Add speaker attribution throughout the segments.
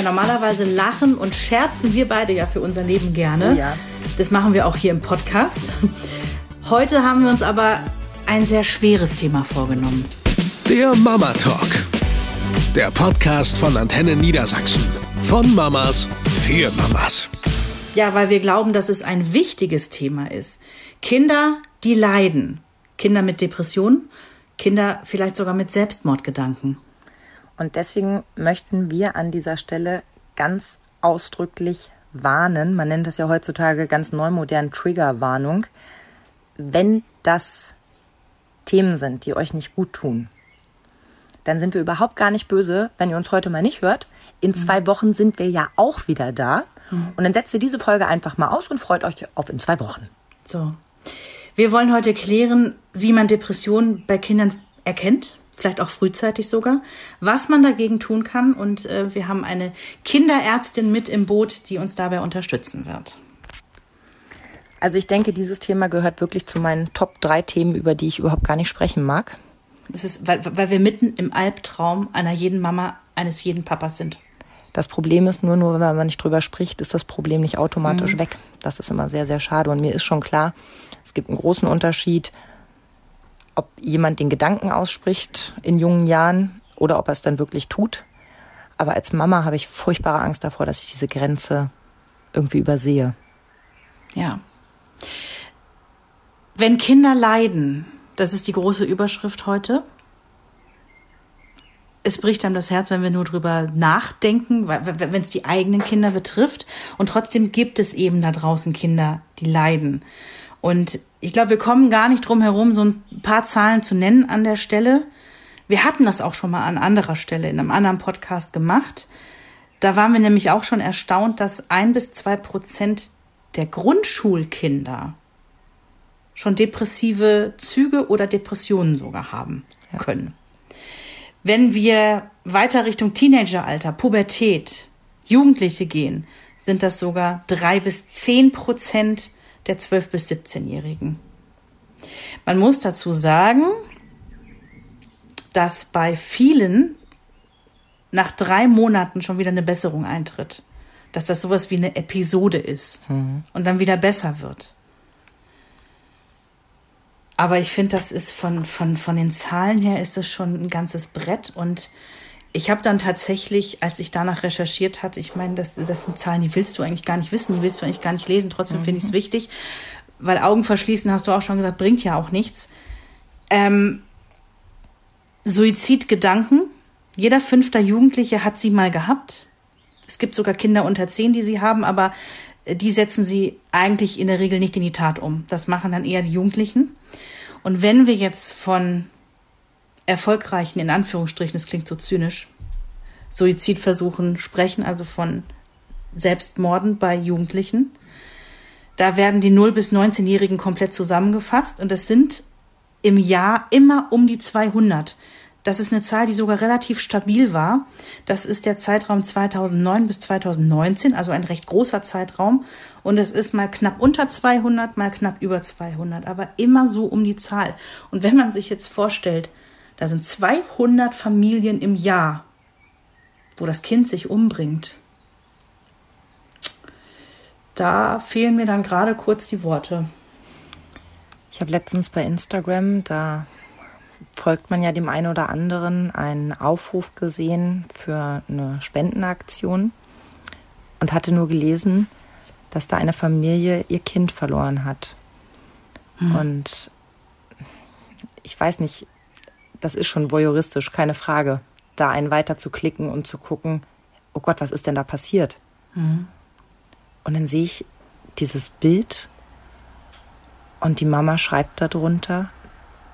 Speaker 1: Ja, normalerweise lachen und scherzen wir beide ja für unser Leben gerne.
Speaker 2: Oh ja.
Speaker 1: Das machen wir auch hier im Podcast. Heute haben wir uns aber ein sehr schweres Thema vorgenommen.
Speaker 3: Der Mama Talk. Der Podcast von Antenne Niedersachsen. Von Mamas für Mamas.
Speaker 1: Ja, weil wir glauben, dass es ein wichtiges Thema ist. Kinder, die leiden. Kinder mit Depressionen, Kinder vielleicht sogar mit Selbstmordgedanken.
Speaker 2: Und deswegen möchten wir an dieser Stelle ganz ausdrücklich warnen. Man nennt das ja heutzutage ganz neumodern Triggerwarnung. Wenn das Themen sind, die euch nicht gut tun, dann sind wir überhaupt gar nicht böse, wenn ihr uns heute mal nicht hört. In zwei Wochen sind wir ja auch wieder da. Und dann setzt ihr diese Folge einfach mal aus und freut euch auf in zwei Wochen.
Speaker 1: So. Wir wollen heute klären, wie man Depressionen bei Kindern erkennt, vielleicht auch frühzeitig sogar, was man dagegen tun kann. Und äh, wir haben eine Kinderärztin mit im Boot, die uns dabei unterstützen wird.
Speaker 2: Also ich denke, dieses Thema gehört wirklich zu meinen Top drei Themen, über die ich überhaupt gar nicht sprechen mag.
Speaker 1: Das ist, weil, weil wir mitten im Albtraum einer jeden Mama, eines jeden Papas sind.
Speaker 2: Das Problem ist nur, nur wenn man nicht drüber spricht, ist das Problem nicht automatisch weg. Das ist immer sehr, sehr schade. Und mir ist schon klar, es gibt einen großen Unterschied, ob jemand den Gedanken ausspricht in jungen Jahren oder ob er es dann wirklich tut. Aber als Mama habe ich furchtbare Angst davor, dass ich diese Grenze irgendwie übersehe.
Speaker 1: Ja. Wenn Kinder leiden, das ist die große Überschrift heute. Es bricht einem das Herz, wenn wir nur drüber nachdenken, wenn es die eigenen Kinder betrifft. Und trotzdem gibt es eben da draußen Kinder, die leiden. Und ich glaube, wir kommen gar nicht drum herum, so ein paar Zahlen zu nennen an der Stelle. Wir hatten das auch schon mal an anderer Stelle in einem anderen Podcast gemacht. Da waren wir nämlich auch schon erstaunt, dass ein bis zwei Prozent der Grundschulkinder schon depressive Züge oder Depressionen sogar haben können. Wenn wir weiter Richtung Teenageralter, Pubertät, Jugendliche gehen, sind das sogar drei bis zehn Prozent der 12- bis 17-Jährigen. Man muss dazu sagen, dass bei vielen nach drei Monaten schon wieder eine Besserung eintritt. Dass das sowas wie eine Episode ist und dann wieder besser wird. Aber ich finde, das ist von, von, von den Zahlen her ist das schon ein ganzes Brett. Und ich habe dann tatsächlich, als ich danach recherchiert hatte, ich meine, das, das sind Zahlen, die willst du eigentlich gar nicht wissen, die willst du eigentlich gar nicht lesen. Trotzdem finde ich es wichtig, weil Augen verschließen, hast du auch schon gesagt, bringt ja auch nichts. Ähm, Suizidgedanken. Jeder fünfter Jugendliche hat sie mal gehabt. Es gibt sogar Kinder unter zehn, die sie haben, aber die setzen sie eigentlich in der Regel nicht in die Tat um. Das machen dann eher die Jugendlichen. Und wenn wir jetzt von erfolgreichen, in Anführungsstrichen, das klingt so zynisch, Suizidversuchen sprechen, also von Selbstmorden bei Jugendlichen, da werden die 0- bis 19-Jährigen komplett zusammengefasst und es sind im Jahr immer um die 200. Das ist eine Zahl, die sogar relativ stabil war. Das ist der Zeitraum 2009 bis 2019, also ein recht großer Zeitraum. Und es ist mal knapp unter 200, mal knapp über 200, aber immer so um die Zahl. Und wenn man sich jetzt vorstellt, da sind 200 Familien im Jahr, wo das Kind sich umbringt, da fehlen mir dann gerade kurz die Worte.
Speaker 2: Ich habe letztens bei Instagram, da folgt man ja dem einen oder anderen, einen Aufruf gesehen für eine Spendenaktion und hatte nur gelesen, dass da eine Familie ihr Kind verloren hat. Und ich weiß nicht, das ist schon voyeuristisch, keine Frage, da einen weiter zu klicken und zu gucken, oh Gott, was ist denn da passiert? Und dann sehe ich dieses Bild und die Mama schreibt darunter,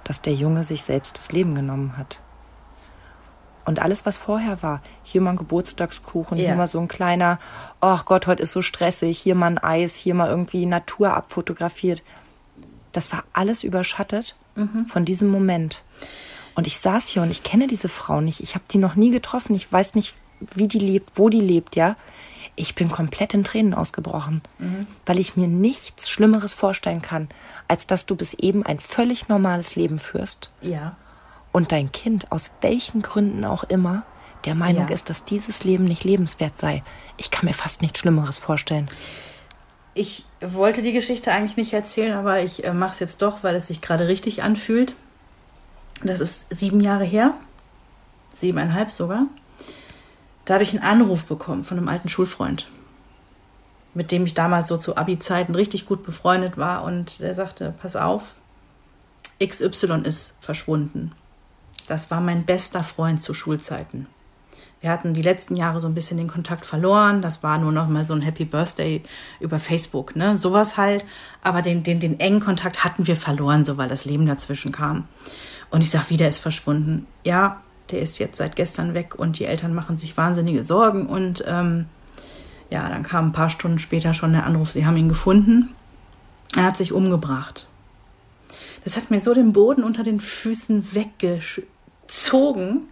Speaker 2: dass der Junge sich selbst das Leben genommen hat. Und alles, was vorher war, hier mal ein Geburtstagskuchen,
Speaker 1: Ja.
Speaker 2: hier mal so ein kleiner, ach Gott, heute ist so stressig, hier mal ein Eis, hier mal irgendwie Natur abfotografiert. Das war alles überschattet von diesem Moment. Und ich saß hier und ich kenne diese Frau nicht. Ich habe die noch nie getroffen. Ich weiß nicht, wie die lebt, wo die lebt, ja. Ich bin komplett in Tränen ausgebrochen, weil ich mir nichts Schlimmeres vorstellen kann, als dass du bis eben ein völlig normales Leben führst
Speaker 1: Ja.
Speaker 2: und dein Kind, aus welchen Gründen auch immer, der Meinung
Speaker 1: Ja.
Speaker 2: ist, dass dieses Leben nicht lebenswert sei. Ich kann mir fast nichts Schlimmeres vorstellen.
Speaker 1: Ich wollte die Geschichte eigentlich nicht erzählen, aber ich äh, mache es jetzt doch, weil es sich gerade richtig anfühlt. Das ist sieben Jahre her, siebeneinhalb sogar. Da habe ich einen Anruf bekommen von einem alten Schulfreund, mit dem ich damals so zu Abi-Zeiten richtig gut befreundet war. Und der sagte, pass auf, XY ist verschwunden. Das war mein bester Freund zu Schulzeiten. Wir hatten die letzten Jahre so ein bisschen den Kontakt verloren. Das war nur noch mal so ein Happy Birthday über Facebook, ne? Sowas halt. Aber den, den, den engen Kontakt hatten wir verloren, so weil das Leben dazwischen kam. Und ich sag, wieder ist verschwunden. Ja, der ist jetzt seit gestern weg und die Eltern machen sich wahnsinnige Sorgen. Und ähm, ja, dann kam ein paar Stunden später schon der Anruf, sie haben ihn gefunden. Er hat sich umgebracht. Das hat mir so den Boden unter den Füßen weggezogen,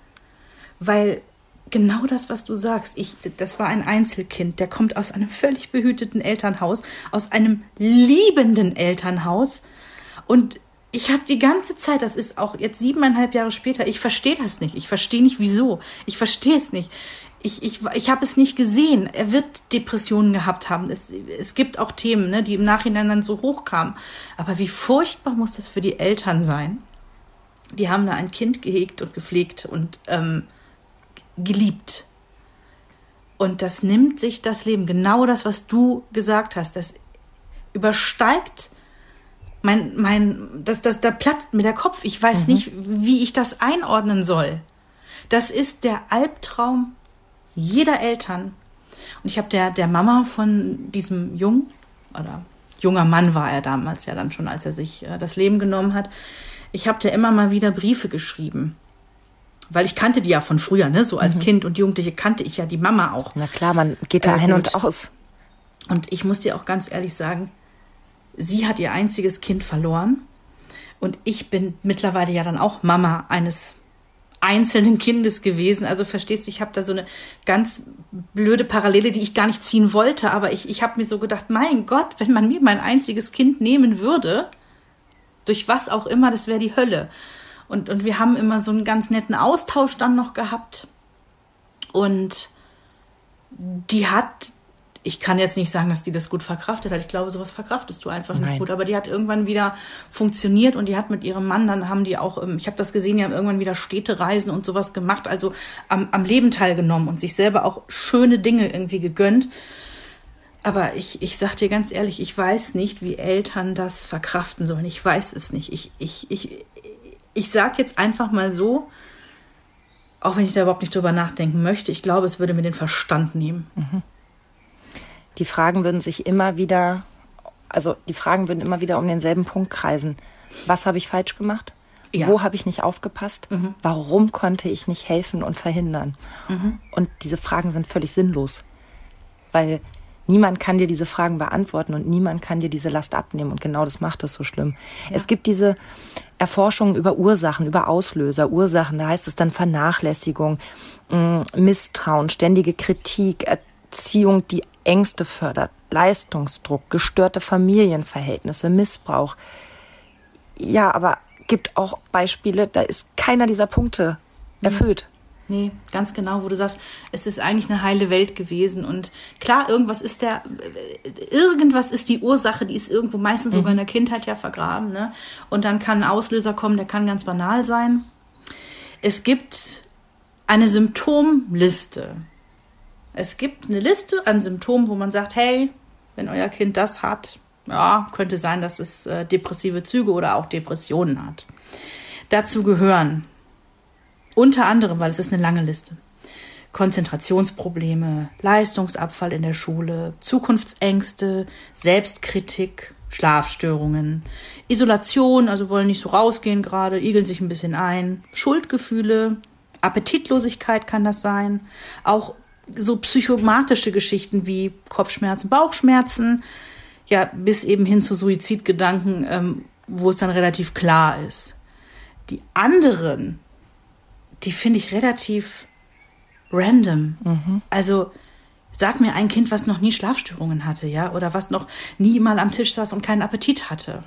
Speaker 1: weil genau das, was du sagst, ich, das war ein Einzelkind, der kommt aus einem völlig behüteten Elternhaus, aus einem liebenden Elternhaus und ich habe die ganze Zeit, das ist auch jetzt siebeneinhalb Jahre später, ich verstehe das nicht. Ich verstehe nicht, wieso. Ich verstehe es nicht. Ich, ich, ich habe es nicht gesehen. Er wird Depressionen gehabt haben. Es, es gibt auch Themen, ne, die im Nachhinein dann so hochkamen. Aber wie furchtbar muss das für die Eltern sein? Die haben da ein Kind gehegt und gepflegt und ähm, geliebt. Und das nimmt sich das Leben. Genau das, was du gesagt hast. Das übersteigt mein, mein, das, das, da platzt mir der Kopf. Ich weiß nicht, wie ich das einordnen soll. Das ist der Albtraum jeder Eltern. Und ich habe der, der Mama von diesem Jungen, oder junger Mann war er damals ja dann schon, als er sich äh, das Leben genommen hat, ich habe der immer mal wieder Briefe geschrieben. Weil ich kannte die ja von früher, ne? So als Kind und Jugendliche kannte ich ja die Mama auch.
Speaker 2: Na klar, man geht da
Speaker 1: Äh,
Speaker 2: ein und aus.
Speaker 1: Und ich muss dir auch ganz ehrlich sagen, sie hat ihr einziges Kind verloren. Und ich bin mittlerweile ja dann auch Mama eines einzelnen Kindes gewesen. Also verstehst du, ich habe da so eine ganz blöde Parallele, die ich gar nicht ziehen wollte. Aber ich, ich habe mir so gedacht, mein Gott, wenn man mir mein einziges Kind nehmen würde, durch was auch immer, das wäre die Hölle. Und, und wir haben immer so einen ganz netten Austausch dann noch gehabt. Und die hat, ich kann jetzt nicht sagen, dass die das gut verkraftet hat. Ich glaube, sowas verkraftest du einfach nicht
Speaker 2: Nein.
Speaker 1: gut. Aber die hat irgendwann wieder funktioniert und die hat mit ihrem Mann, dann haben die auch, ähm, ich habe das gesehen, die haben irgendwann wieder Städtereisen und sowas gemacht, also am, am Leben teilgenommen und sich selber auch schöne Dinge irgendwie gegönnt. Aber ich, ich sag dir ganz ehrlich, ich weiß nicht, wie Eltern das verkraften sollen. Ich weiß es nicht. Ich, ich, ich, ich sag jetzt einfach mal so, auch wenn ich da überhaupt nicht drüber nachdenken möchte, ich glaube, es würde mir den Verstand nehmen.
Speaker 2: Die Fragen würden sich immer wieder, also die Fragen würden immer wieder um denselben Punkt kreisen. Was habe ich falsch gemacht?
Speaker 1: Ja.
Speaker 2: Wo habe ich nicht aufgepasst? Warum konnte ich nicht helfen und verhindern? Und diese Fragen sind völlig sinnlos, weil niemand kann dir diese Fragen beantworten und niemand kann dir diese Last abnehmen. Und genau das macht es so schlimm. Es gibt diese Erforschungen über Ursachen, über Auslöser, Ursachen, da heißt es dann Vernachlässigung, mh, Misstrauen, ständige Kritik, Erziehung, die Ängste fördert, Leistungsdruck, gestörte Familienverhältnisse, Missbrauch. Ja, aber gibt auch Beispiele, da ist keiner dieser Punkte erfüllt.
Speaker 1: Nee, ganz genau, wo du sagst, es ist eigentlich eine heile Welt gewesen. Und klar, irgendwas ist der, irgendwas ist die Ursache, die ist irgendwo meistens sogar in der Kindheit ja vergraben. Ne? Und dann kann ein Auslöser kommen, der kann ganz banal sein. Es gibt eine Symptomliste. Es gibt eine Liste an Symptomen, wo man sagt, hey, wenn euer Kind das hat, ja, könnte sein, dass es äh, depressive Züge oder auch Depressionen hat. Dazu gehören unter anderem, weil es ist eine lange Liste. Konzentrationsprobleme, Leistungsabfall in der Schule, Zukunftsängste, Selbstkritik, Schlafstörungen, Isolation, also wollen nicht so rausgehen gerade, igeln sich ein bisschen ein, Schuldgefühle, Appetitlosigkeit kann das sein, auch so psychomatische Geschichten wie Kopfschmerzen, Bauchschmerzen, ja, bis eben hin zu Suizidgedanken, ähm, wo es dann relativ klar ist. Die anderen, die finde ich relativ random. Also sag mir ein Kind, was noch nie Schlafstörungen hatte, ja, oder was noch nie mal am Tisch saß und keinen Appetit hatte.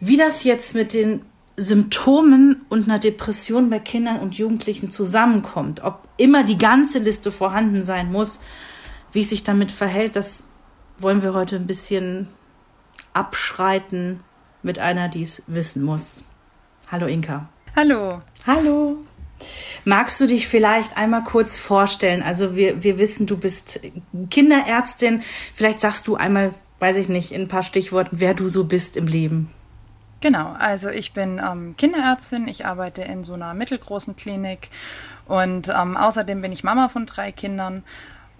Speaker 1: Wie das jetzt mit den Symptomen und einer Depression bei Kindern und Jugendlichen zusammenkommt. Ob immer die ganze Liste vorhanden sein muss, wie es sich damit verhält, das wollen wir heute ein bisschen abschreiten mit einer, die es wissen muss. Hallo Inka.
Speaker 4: Hallo.
Speaker 1: Hallo. Magst du dich vielleicht einmal kurz vorstellen? Also wir, wir wissen, du bist Kinderärztin. Vielleicht sagst du einmal, weiß ich nicht, in ein paar Stichworten, wer du so bist im Leben.
Speaker 4: Genau, also ich bin ähm, Kinderärztin, ich arbeite in so einer mittelgroßen Klinik und ähm, außerdem bin ich Mama von drei Kindern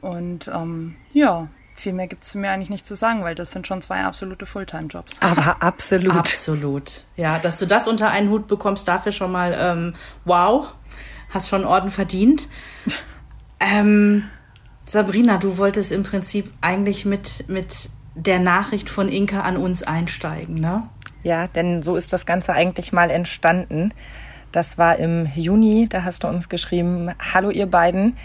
Speaker 4: und ähm, ja, viel mehr gibt es zu mir eigentlich nicht zu sagen, weil das sind schon zwei absolute Fulltime-Jobs.
Speaker 2: Aber absolut.
Speaker 1: Absolut. Ja, dass du das unter einen Hut bekommst, dafür schon mal ähm, wow, hast schon Orden verdient. ähm, Sabrina, du wolltest im Prinzip eigentlich mit, mit der Nachricht von Inka an uns einsteigen, ne?
Speaker 2: Ja, denn so ist das Ganze eigentlich mal entstanden. Das war im Juni, da hast du uns geschrieben, hallo ihr beiden.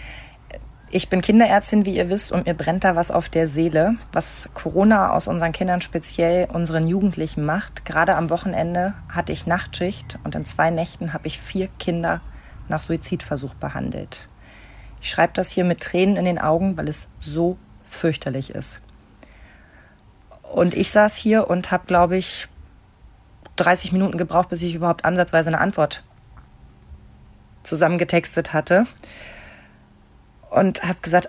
Speaker 2: Ich bin Kinderärztin, wie ihr wisst, und mir brennt da was auf der Seele, was Corona aus unseren Kindern, speziell unseren Jugendlichen macht. Gerade am Wochenende hatte ich Nachtschicht und in zwei Nächten habe ich vier Kinder nach Suizidversuch behandelt. Ich schreibe das hier mit Tränen in den Augen, weil es so fürchterlich ist. Und ich saß hier und habe, glaube ich, 30 Minuten gebraucht, bis ich überhaupt ansatzweise eine Antwort zusammengetextet hatte. Und habe gesagt,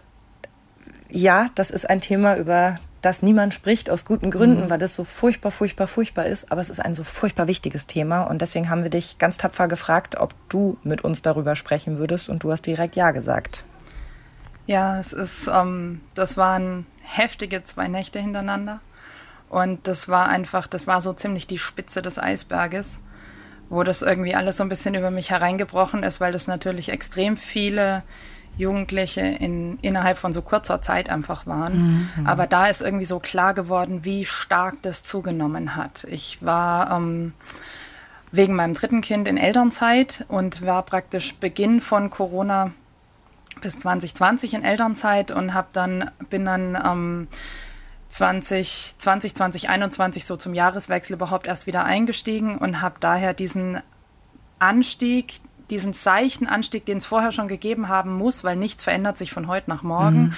Speaker 2: ja, das ist ein Thema, über das niemand spricht, aus guten Gründen, mhm. weil das so furchtbar, furchtbar, furchtbar ist. Aber es ist ein so furchtbar wichtiges Thema. Und deswegen haben wir dich ganz tapfer gefragt, ob du mit uns darüber sprechen würdest. Und du hast direkt Ja gesagt.
Speaker 4: Ja, es ist, ähm, das waren heftige zwei Nächte hintereinander. Und das war einfach, das war so ziemlich die Spitze des Eisberges, wo das irgendwie alles so ein bisschen über mich hereingebrochen ist, weil das natürlich extrem viele Jugendliche in, innerhalb von so kurzer Zeit einfach waren. Mhm. Aber da ist irgendwie so klar geworden, wie stark das zugenommen hat. Ich war ähm, wegen meinem dritten Kind in Elternzeit und war praktisch Beginn von Corona bis 2020 in Elternzeit und habe dann bin dann ähm, 20, 20, 2021 so zum Jahreswechsel überhaupt erst wieder eingestiegen und habe daher diesen Anstieg, diesen seichten Anstieg, den es vorher schon gegeben haben muss, weil nichts verändert sich von heute nach morgen, mhm.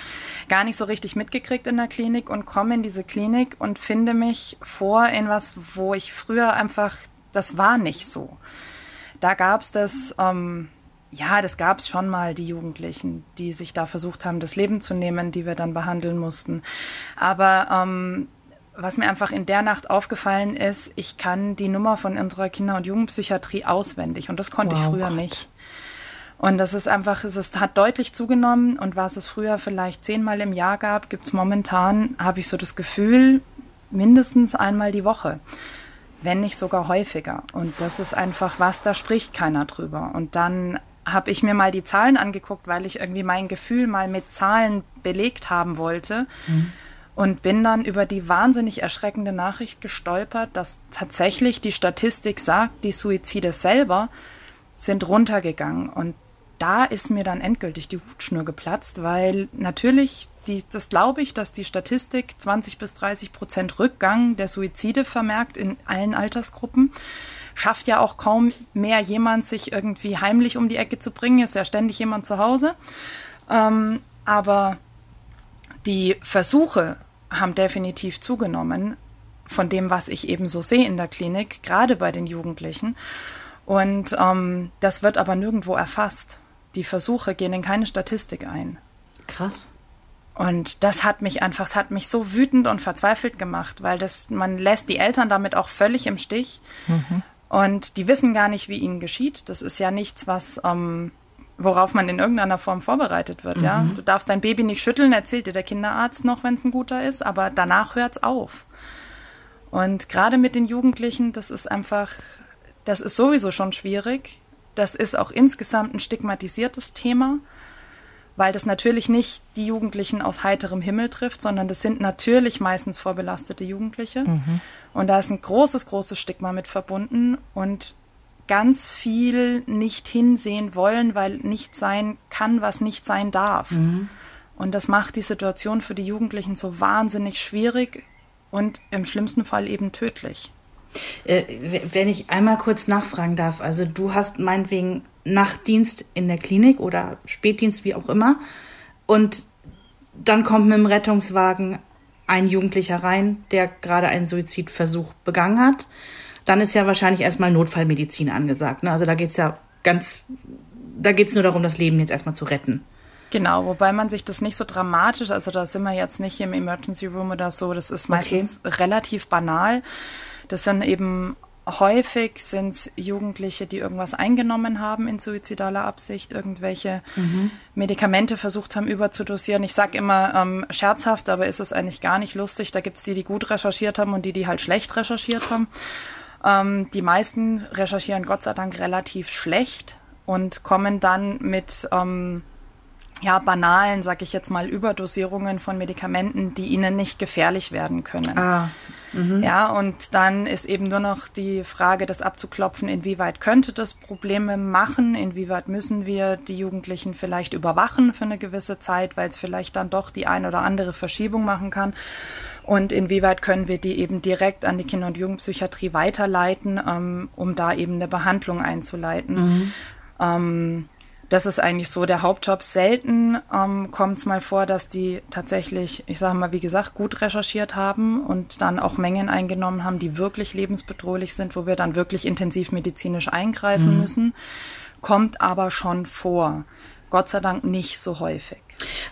Speaker 4: gar nicht so richtig mitgekriegt in der Klinik und komme in diese Klinik und finde mich vor in was, wo ich früher einfach, das war nicht so. Da gab es das, ähm, ja, das gab es schon mal, die Jugendlichen, die sich da versucht haben, das Leben zu nehmen, die wir dann behandeln mussten. Aber ähm, was mir einfach in der Nacht aufgefallen ist, ich kann die Nummer von unserer Kinder- und Jugendpsychiatrie auswendig und das konnte wow, ich früher Gott. nicht. Und das ist einfach, es hat deutlich zugenommen und was es früher vielleicht zehnmal im Jahr gab, gibt es momentan, habe ich so das Gefühl, mindestens einmal die Woche wenn nicht sogar häufiger. Und das ist einfach was, da spricht keiner drüber. Und dann habe ich mir mal die Zahlen angeguckt, weil ich irgendwie mein Gefühl mal mit Zahlen belegt haben wollte. Mhm. Und bin dann über die wahnsinnig erschreckende Nachricht gestolpert, dass tatsächlich die Statistik sagt, die Suizide selber sind runtergegangen. Und da ist mir dann endgültig die Hutschnur geplatzt, weil natürlich, die, das glaube ich, dass die Statistik 20 bis 30 Prozent Rückgang der Suizide vermerkt in allen Altersgruppen schafft ja auch kaum mehr jemand, sich irgendwie heimlich um die Ecke zu bringen. Ist ja ständig jemand zu Hause. Ähm, aber die Versuche haben definitiv zugenommen von dem, was ich eben so sehe in der Klinik, gerade bei den Jugendlichen. Und ähm, das wird aber nirgendwo erfasst. Die Versuche gehen in keine Statistik ein.
Speaker 1: Krass.
Speaker 4: Und das hat mich einfach, es hat mich so wütend und verzweifelt gemacht, weil das, man lässt die Eltern damit auch völlig im Stich. Mhm. Und die wissen gar nicht, wie ihnen geschieht. Das ist ja nichts, was, ähm, worauf man in irgendeiner Form vorbereitet wird. Mhm. Ja? Du darfst dein Baby nicht schütteln, erzählt dir der Kinderarzt noch, wenn es ein guter ist, aber danach hört es auf. Und gerade mit den Jugendlichen, das ist einfach, das ist sowieso schon schwierig. Das ist auch insgesamt ein stigmatisiertes Thema weil das natürlich nicht die Jugendlichen aus heiterem Himmel trifft, sondern das sind natürlich meistens vorbelastete Jugendliche. Mhm. Und da ist ein großes, großes Stigma mit verbunden und ganz viel nicht hinsehen wollen, weil nicht sein kann, was nicht sein darf. Mhm. Und das macht die Situation für die Jugendlichen so wahnsinnig schwierig und im schlimmsten Fall eben tödlich.
Speaker 1: Äh, wenn ich einmal kurz nachfragen darf, also du hast meinetwegen Nachtdienst in der Klinik oder Spätdienst, wie auch immer, und dann kommt mit dem Rettungswagen ein Jugendlicher rein, der gerade einen Suizidversuch begangen hat. Dann ist ja wahrscheinlich erstmal Notfallmedizin angesagt. Ne? Also da geht es ja ganz, da geht es nur darum, das Leben jetzt erstmal zu retten.
Speaker 4: Genau, wobei man sich das nicht so dramatisch, also da sind wir jetzt nicht im Emergency Room oder so, das ist meistens okay. relativ banal. Das sind eben häufig sind Jugendliche, die irgendwas eingenommen haben in suizidaler Absicht, irgendwelche mhm. Medikamente versucht haben überzudosieren. Ich sage immer ähm, scherzhaft, aber ist es eigentlich gar nicht lustig. Da gibt es die, die gut recherchiert haben und die, die halt schlecht recherchiert haben. Ähm, die meisten recherchieren Gott sei Dank relativ schlecht und kommen dann mit ähm, ja, banalen, sag ich jetzt mal, Überdosierungen von Medikamenten, die ihnen nicht gefährlich werden können. Ah. Mhm. Ja, und dann ist eben nur noch die Frage, das abzuklopfen, inwieweit könnte das Probleme machen, inwieweit müssen wir die Jugendlichen vielleicht überwachen für eine gewisse Zeit, weil es vielleicht dann doch die ein oder andere Verschiebung machen kann. Und inwieweit können wir die eben direkt an die Kinder- und Jugendpsychiatrie weiterleiten, ähm, um da eben eine Behandlung einzuleiten. Mhm. Ähm, das ist eigentlich so der Hauptjob. Selten ähm, kommt es mal vor, dass die tatsächlich, ich sage mal, wie gesagt, gut recherchiert haben und dann auch Mengen eingenommen haben, die wirklich lebensbedrohlich sind, wo wir dann wirklich intensiv medizinisch eingreifen mhm. müssen. Kommt aber schon vor. Gott sei Dank nicht so häufig.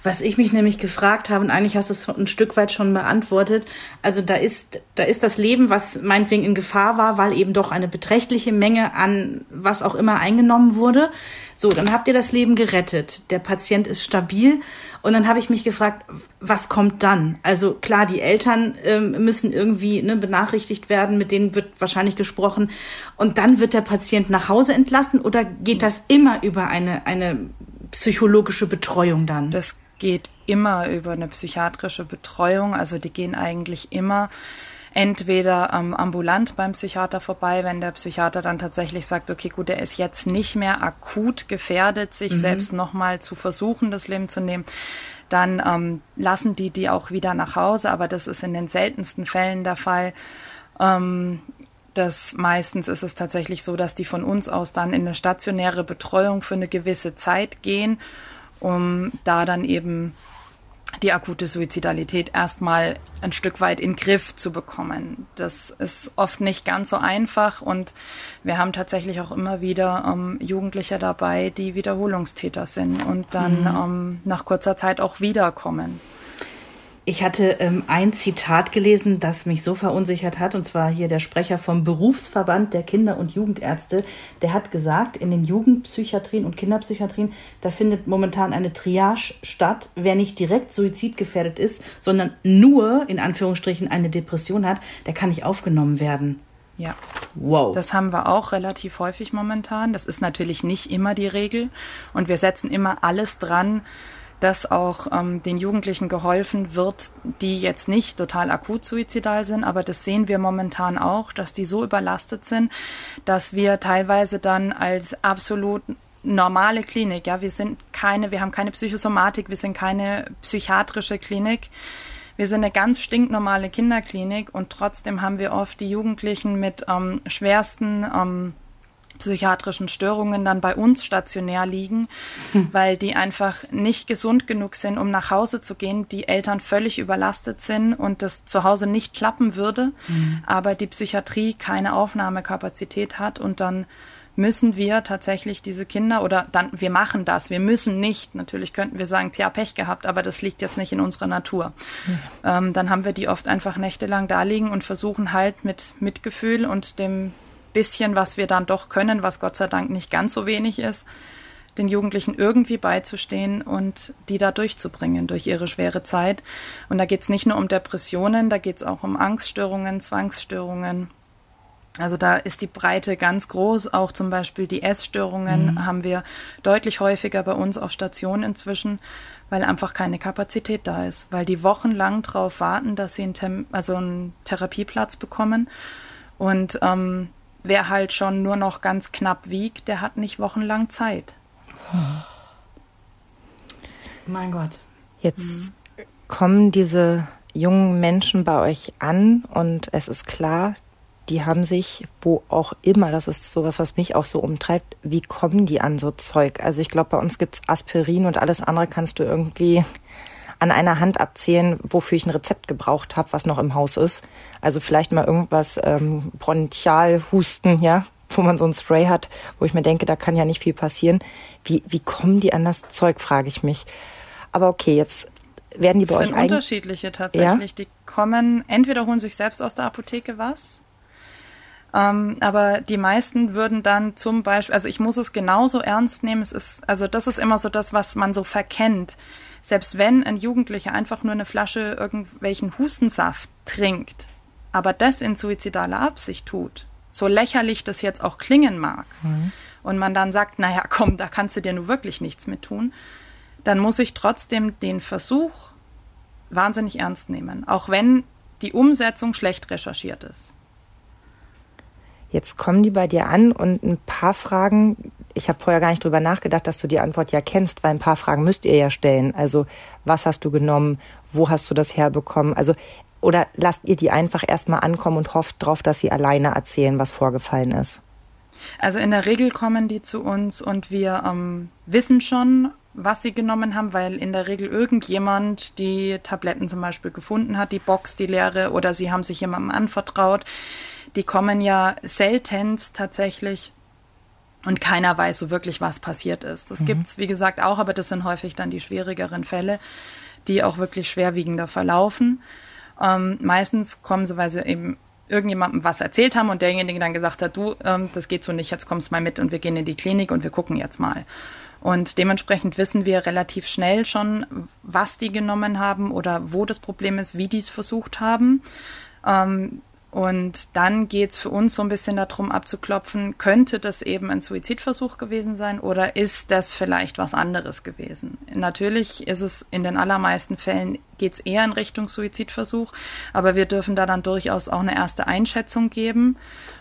Speaker 1: Was ich mich nämlich gefragt habe, und eigentlich hast du es ein Stück weit schon beantwortet, also da ist, da ist das Leben, was meinetwegen in Gefahr war, weil eben doch eine beträchtliche Menge an was auch immer eingenommen wurde. So, dann habt ihr das Leben gerettet. Der Patient ist stabil. Und dann habe ich mich gefragt, was kommt dann? Also klar, die Eltern ähm, müssen irgendwie ne, benachrichtigt werden, mit denen wird wahrscheinlich gesprochen. Und dann wird der Patient nach Hause entlassen oder geht das immer über eine, eine psychologische Betreuung dann?
Speaker 4: Das geht immer über eine psychiatrische Betreuung. Also die gehen eigentlich immer entweder ähm, ambulant beim Psychiater vorbei, wenn der Psychiater dann tatsächlich sagt, okay, gut, er ist jetzt nicht mehr akut gefährdet, sich mhm. selbst nochmal zu versuchen, das Leben zu nehmen. Dann ähm, lassen die die auch wieder nach Hause, aber das ist in den seltensten Fällen der Fall. Ähm, das meistens ist es tatsächlich so, dass die von uns aus dann in eine stationäre Betreuung für eine gewisse Zeit gehen, um da dann eben die akute Suizidalität erstmal ein Stück weit in den Griff zu bekommen. Das ist oft nicht ganz so einfach und wir haben tatsächlich auch immer wieder ähm, Jugendliche dabei, die Wiederholungstäter sind und dann mhm. ähm, nach kurzer Zeit auch wiederkommen.
Speaker 1: Ich hatte ähm, ein Zitat gelesen, das mich so verunsichert hat, und zwar hier der Sprecher vom Berufsverband der Kinder- und Jugendärzte. Der hat gesagt, in den Jugendpsychiatrien und Kinderpsychiatrien, da findet momentan eine Triage statt. Wer nicht direkt suizidgefährdet ist, sondern nur in Anführungsstrichen eine Depression hat, der kann nicht aufgenommen werden.
Speaker 4: Ja. Wow. Das haben wir auch relativ häufig momentan. Das ist natürlich nicht immer die Regel. Und wir setzen immer alles dran, dass auch ähm, den Jugendlichen geholfen wird, die jetzt nicht total akut suizidal sind, aber das sehen wir momentan auch, dass die so überlastet sind, dass wir teilweise dann als absolut normale Klinik, ja, wir sind keine, wir haben keine Psychosomatik, wir sind keine psychiatrische Klinik. Wir sind eine ganz stinknormale Kinderklinik und trotzdem haben wir oft die Jugendlichen mit ähm, schwersten ähm, psychiatrischen Störungen dann bei uns stationär liegen, hm. weil die einfach nicht gesund genug sind, um nach Hause zu gehen, die Eltern völlig überlastet sind und das zu Hause nicht klappen würde, hm. aber die Psychiatrie keine Aufnahmekapazität hat und dann müssen wir tatsächlich diese Kinder oder dann, wir machen das, wir müssen nicht, natürlich könnten wir sagen, tja, Pech gehabt, aber das liegt jetzt nicht in unserer Natur. Ja. Ähm, dann haben wir die oft einfach nächtelang da liegen und versuchen halt mit Mitgefühl und dem bisschen, was wir dann doch können, was Gott sei Dank nicht ganz so wenig ist, den Jugendlichen irgendwie beizustehen und die da durchzubringen durch ihre schwere Zeit. Und da geht es nicht nur um Depressionen, da geht es auch um Angststörungen, Zwangsstörungen. Also da ist die Breite ganz groß. Auch zum Beispiel die Essstörungen mhm. haben wir deutlich häufiger bei uns auf Station inzwischen, weil einfach keine Kapazität da ist, weil die wochenlang darauf warten, dass sie einen, also einen Therapieplatz bekommen. Und ähm, wer halt schon nur noch ganz knapp wiegt, der hat nicht wochenlang Zeit.
Speaker 1: Mein Gott.
Speaker 2: Jetzt mhm. kommen diese jungen Menschen bei euch an und es ist klar, die haben sich, wo auch immer, das ist sowas, was mich auch so umtreibt, wie kommen die an so Zeug? Also ich glaube, bei uns gibt's Aspirin und alles andere kannst du irgendwie an einer Hand abzählen, wofür ich ein Rezept gebraucht habe, was noch im Haus ist. Also vielleicht mal irgendwas ähm, Bronchialhusten, ja, wo man so ein Spray hat, wo ich mir denke, da kann ja nicht viel passieren. Wie, wie kommen die an das Zeug, frage ich mich. Aber okay, jetzt werden die bei
Speaker 4: das
Speaker 2: euch
Speaker 4: sind unterschiedliche tatsächlich. Ja? Die kommen, entweder holen sich selbst aus der Apotheke was, ähm, aber die meisten würden dann zum Beispiel, also ich muss es genauso ernst nehmen. Es ist, also das ist immer so das, was man so verkennt. Selbst wenn ein Jugendlicher einfach nur eine Flasche irgendwelchen Hustensaft trinkt, aber das in suizidaler Absicht tut, so lächerlich das jetzt auch klingen mag, mhm. und man dann sagt, naja, komm, da kannst du dir nur wirklich nichts mit tun, dann muss ich trotzdem den Versuch wahnsinnig ernst nehmen, auch wenn die Umsetzung schlecht recherchiert ist.
Speaker 2: Jetzt kommen die bei dir an und ein paar Fragen, ich habe vorher gar nicht drüber nachgedacht, dass du die Antwort ja kennst, weil ein paar Fragen müsst ihr ja stellen. Also, was hast du genommen? Wo hast du das herbekommen? Also, oder lasst ihr die einfach erstmal ankommen und hofft drauf, dass sie alleine erzählen, was vorgefallen ist?
Speaker 4: Also in der Regel kommen die zu uns und wir ähm, wissen schon, was sie genommen haben, weil in der Regel irgendjemand die Tabletten zum Beispiel gefunden hat, die Box, die leere, oder sie haben sich jemandem anvertraut. Die kommen ja seltenst tatsächlich und keiner weiß so wirklich, was passiert ist. Das mhm. gibt es, wie gesagt, auch, aber das sind häufig dann die schwierigeren Fälle, die auch wirklich schwerwiegender verlaufen. Ähm, meistens kommen sie, weil sie eben irgendjemandem was erzählt haben und derjenige dann gesagt hat, du, ähm, das geht so nicht, jetzt kommst mal mit und wir gehen in die Klinik und wir gucken jetzt mal. Und dementsprechend wissen wir relativ schnell schon, was die genommen haben oder wo das Problem ist, wie die es versucht haben. Ähm, und dann geht es für uns so ein bisschen darum abzuklopfen, könnte das eben ein Suizidversuch gewesen sein oder ist das vielleicht was anderes gewesen? Natürlich ist es in den allermeisten Fällen geht es eher in Richtung Suizidversuch, aber wir dürfen da dann durchaus auch eine erste Einschätzung geben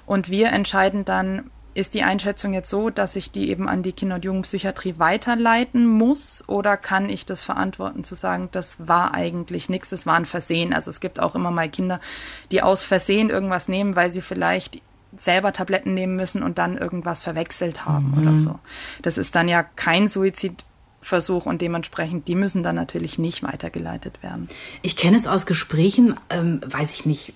Speaker 4: und wir entscheiden dann, ist die Einschätzung jetzt so, dass ich die eben an die Kinder- und Jugendpsychiatrie weiterleiten muss oder kann ich das verantworten zu sagen, das war eigentlich nichts, das war ein Versehen. Also es gibt auch immer mal Kinder, die aus Versehen irgendwas nehmen, weil sie vielleicht selber Tabletten nehmen müssen und dann irgendwas verwechselt haben mhm. oder so. Das ist dann ja kein Suizid Versuch und dementsprechend, die müssen dann natürlich nicht weitergeleitet werden.
Speaker 1: Ich kenne es aus Gesprächen, ähm, weiß ich nicht,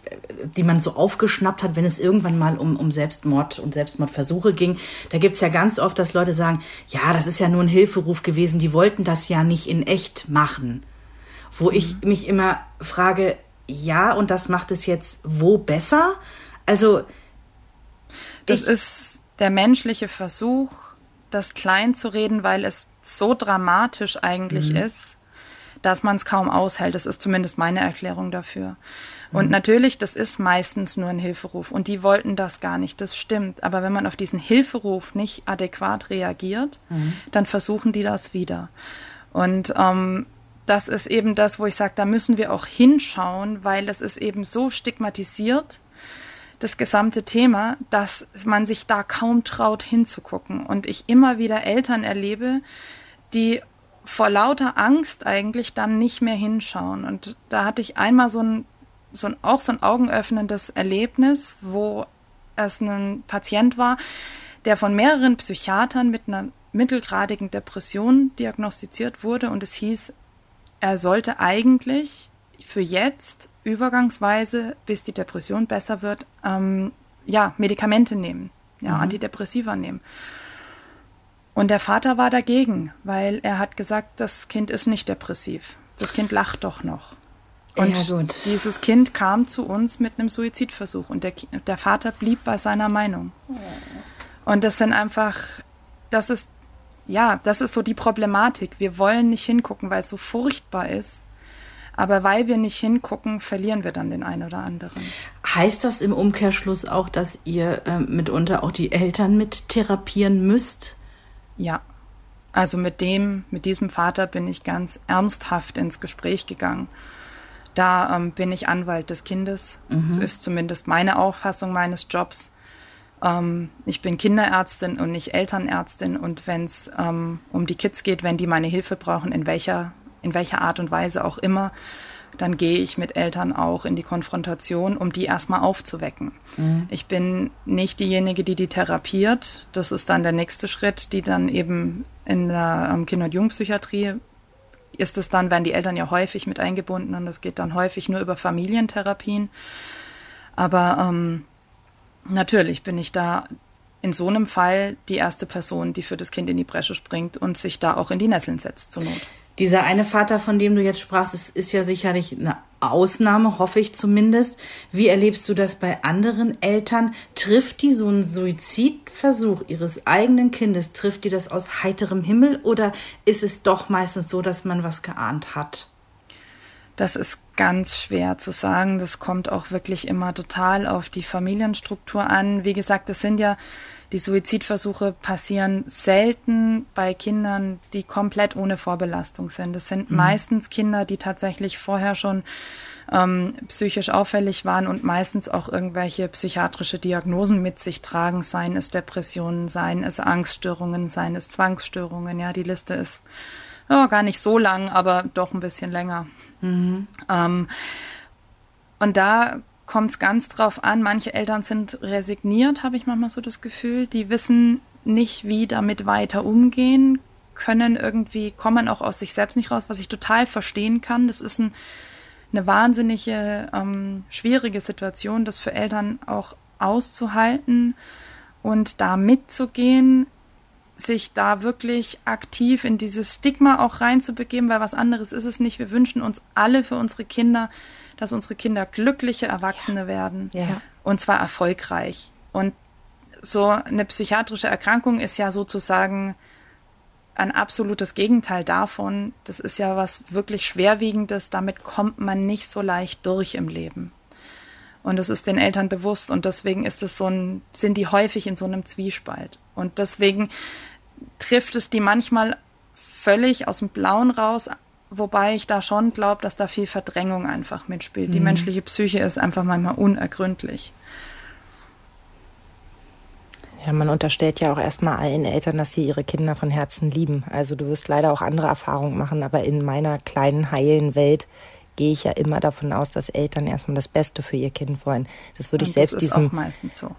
Speaker 1: die man so aufgeschnappt hat, wenn es irgendwann mal um, um Selbstmord und Selbstmordversuche ging. Da gibt's ja ganz oft, dass Leute sagen, ja, das ist ja nur ein Hilferuf gewesen, die wollten das ja nicht in echt machen. Wo mhm. ich mich immer frage, ja, und das macht es jetzt wo besser? Also.
Speaker 4: Das ist der menschliche Versuch, das klein zu reden, weil es so dramatisch eigentlich mhm. ist, dass man es kaum aushält. Das ist zumindest meine Erklärung dafür. Und mhm. natürlich, das ist meistens nur ein Hilferuf. Und die wollten das gar nicht. Das stimmt. Aber wenn man auf diesen Hilferuf nicht adäquat reagiert, mhm. dann versuchen die das wieder. Und ähm, das ist eben das, wo ich sage, da müssen wir auch hinschauen, weil es ist eben so stigmatisiert das gesamte Thema, dass man sich da kaum traut hinzugucken. Und ich immer wieder Eltern erlebe, die vor lauter Angst eigentlich dann nicht mehr hinschauen. Und da hatte ich einmal so ein, so ein auch so ein augenöffnendes Erlebnis, wo es ein Patient war, der von mehreren Psychiatern mit einer mittelgradigen Depression diagnostiziert wurde und es hieß, er sollte eigentlich für jetzt übergangsweise, bis die Depression besser wird, ähm, ja, Medikamente nehmen, ja, mhm. Antidepressiva nehmen. Und der Vater war dagegen, weil er hat gesagt, das Kind ist nicht depressiv. Das Kind lacht doch noch. Und ja, dieses Kind kam zu uns mit einem Suizidversuch und der, der Vater blieb bei seiner Meinung. Und das sind einfach, das ist, ja, das ist so die Problematik. Wir wollen nicht hingucken, weil es so furchtbar ist. Aber weil wir nicht hingucken, verlieren wir dann den einen oder anderen.
Speaker 1: Heißt das im Umkehrschluss auch, dass ihr äh, mitunter auch die Eltern mit therapieren müsst?
Speaker 4: Ja. Also mit dem, mit diesem Vater bin ich ganz ernsthaft ins Gespräch gegangen. Da ähm, bin ich Anwalt des Kindes. Mhm. Das ist zumindest meine Auffassung meines Jobs. Ähm, ich bin Kinderärztin und nicht Elternärztin. Und wenn es ähm, um die Kids geht, wenn die meine Hilfe brauchen, in welcher in welcher Art und Weise auch immer, dann gehe ich mit Eltern auch in die Konfrontation, um die erstmal aufzuwecken. Mhm. Ich bin nicht diejenige, die die therapiert. Das ist dann der nächste Schritt, die dann eben in der ähm, Kinder- und Jugendpsychiatrie ist es dann, werden die Eltern ja häufig mit eingebunden und es geht dann häufig nur über Familientherapien. Aber ähm, natürlich bin ich da in so einem Fall die erste Person, die für das Kind in die Bresche springt und sich da auch in die Nesseln setzt zur Not.
Speaker 1: Dieser eine Vater, von dem du jetzt sprachst, ist, ist ja sicherlich eine Ausnahme, hoffe ich zumindest. Wie erlebst du das bei anderen Eltern? Trifft die so einen Suizidversuch ihres eigenen Kindes, trifft die das aus heiterem Himmel oder ist es doch meistens so, dass man was geahnt hat?
Speaker 4: Das ist ganz schwer zu sagen. Das kommt auch wirklich immer total auf die Familienstruktur an. Wie gesagt, das sind ja die Suizidversuche passieren selten bei Kindern, die komplett ohne Vorbelastung sind. Das sind mhm. meistens Kinder, die tatsächlich vorher schon ähm, psychisch auffällig waren und meistens auch irgendwelche psychiatrische Diagnosen mit sich tragen, seien es Depressionen, seien es Angststörungen, seien es Zwangsstörungen. Ja, die Liste ist ja, gar nicht so lang, aber doch ein bisschen länger. Mhm. Ähm, und da kommt es ganz drauf an. Manche Eltern sind resigniert, habe ich manchmal so das Gefühl. Die wissen nicht, wie damit weiter umgehen, können irgendwie, kommen auch aus sich selbst nicht raus, was ich total verstehen kann. Das ist ein, eine wahnsinnige, ähm, schwierige Situation, das für Eltern auch auszuhalten und da mitzugehen, sich da wirklich aktiv in dieses Stigma auch reinzubegeben, weil was anderes ist es nicht. Wir wünschen uns alle für unsere Kinder, dass unsere Kinder glückliche Erwachsene ja. werden. Ja. Und zwar erfolgreich. Und so eine psychiatrische Erkrankung ist ja sozusagen ein absolutes Gegenteil davon. Das ist ja was wirklich Schwerwiegendes. Damit kommt man nicht so leicht durch im Leben. Und das ist den Eltern bewusst. Und deswegen ist es so ein, sind die häufig in so einem Zwiespalt. Und deswegen trifft es die manchmal völlig aus dem Blauen raus, wobei ich da schon glaube, dass da viel Verdrängung einfach mitspielt. Mhm. Die menschliche Psyche ist einfach manchmal unergründlich.
Speaker 2: Ja, man unterstellt ja auch erstmal allen Eltern, dass sie ihre Kinder von Herzen lieben. Also du wirst leider auch andere Erfahrungen machen, aber in meiner kleinen, heilen Welt gehe ich ja immer davon aus, dass Eltern erstmal das Beste für ihr Kind wollen. Das würde ich selbst diesem,
Speaker 4: so.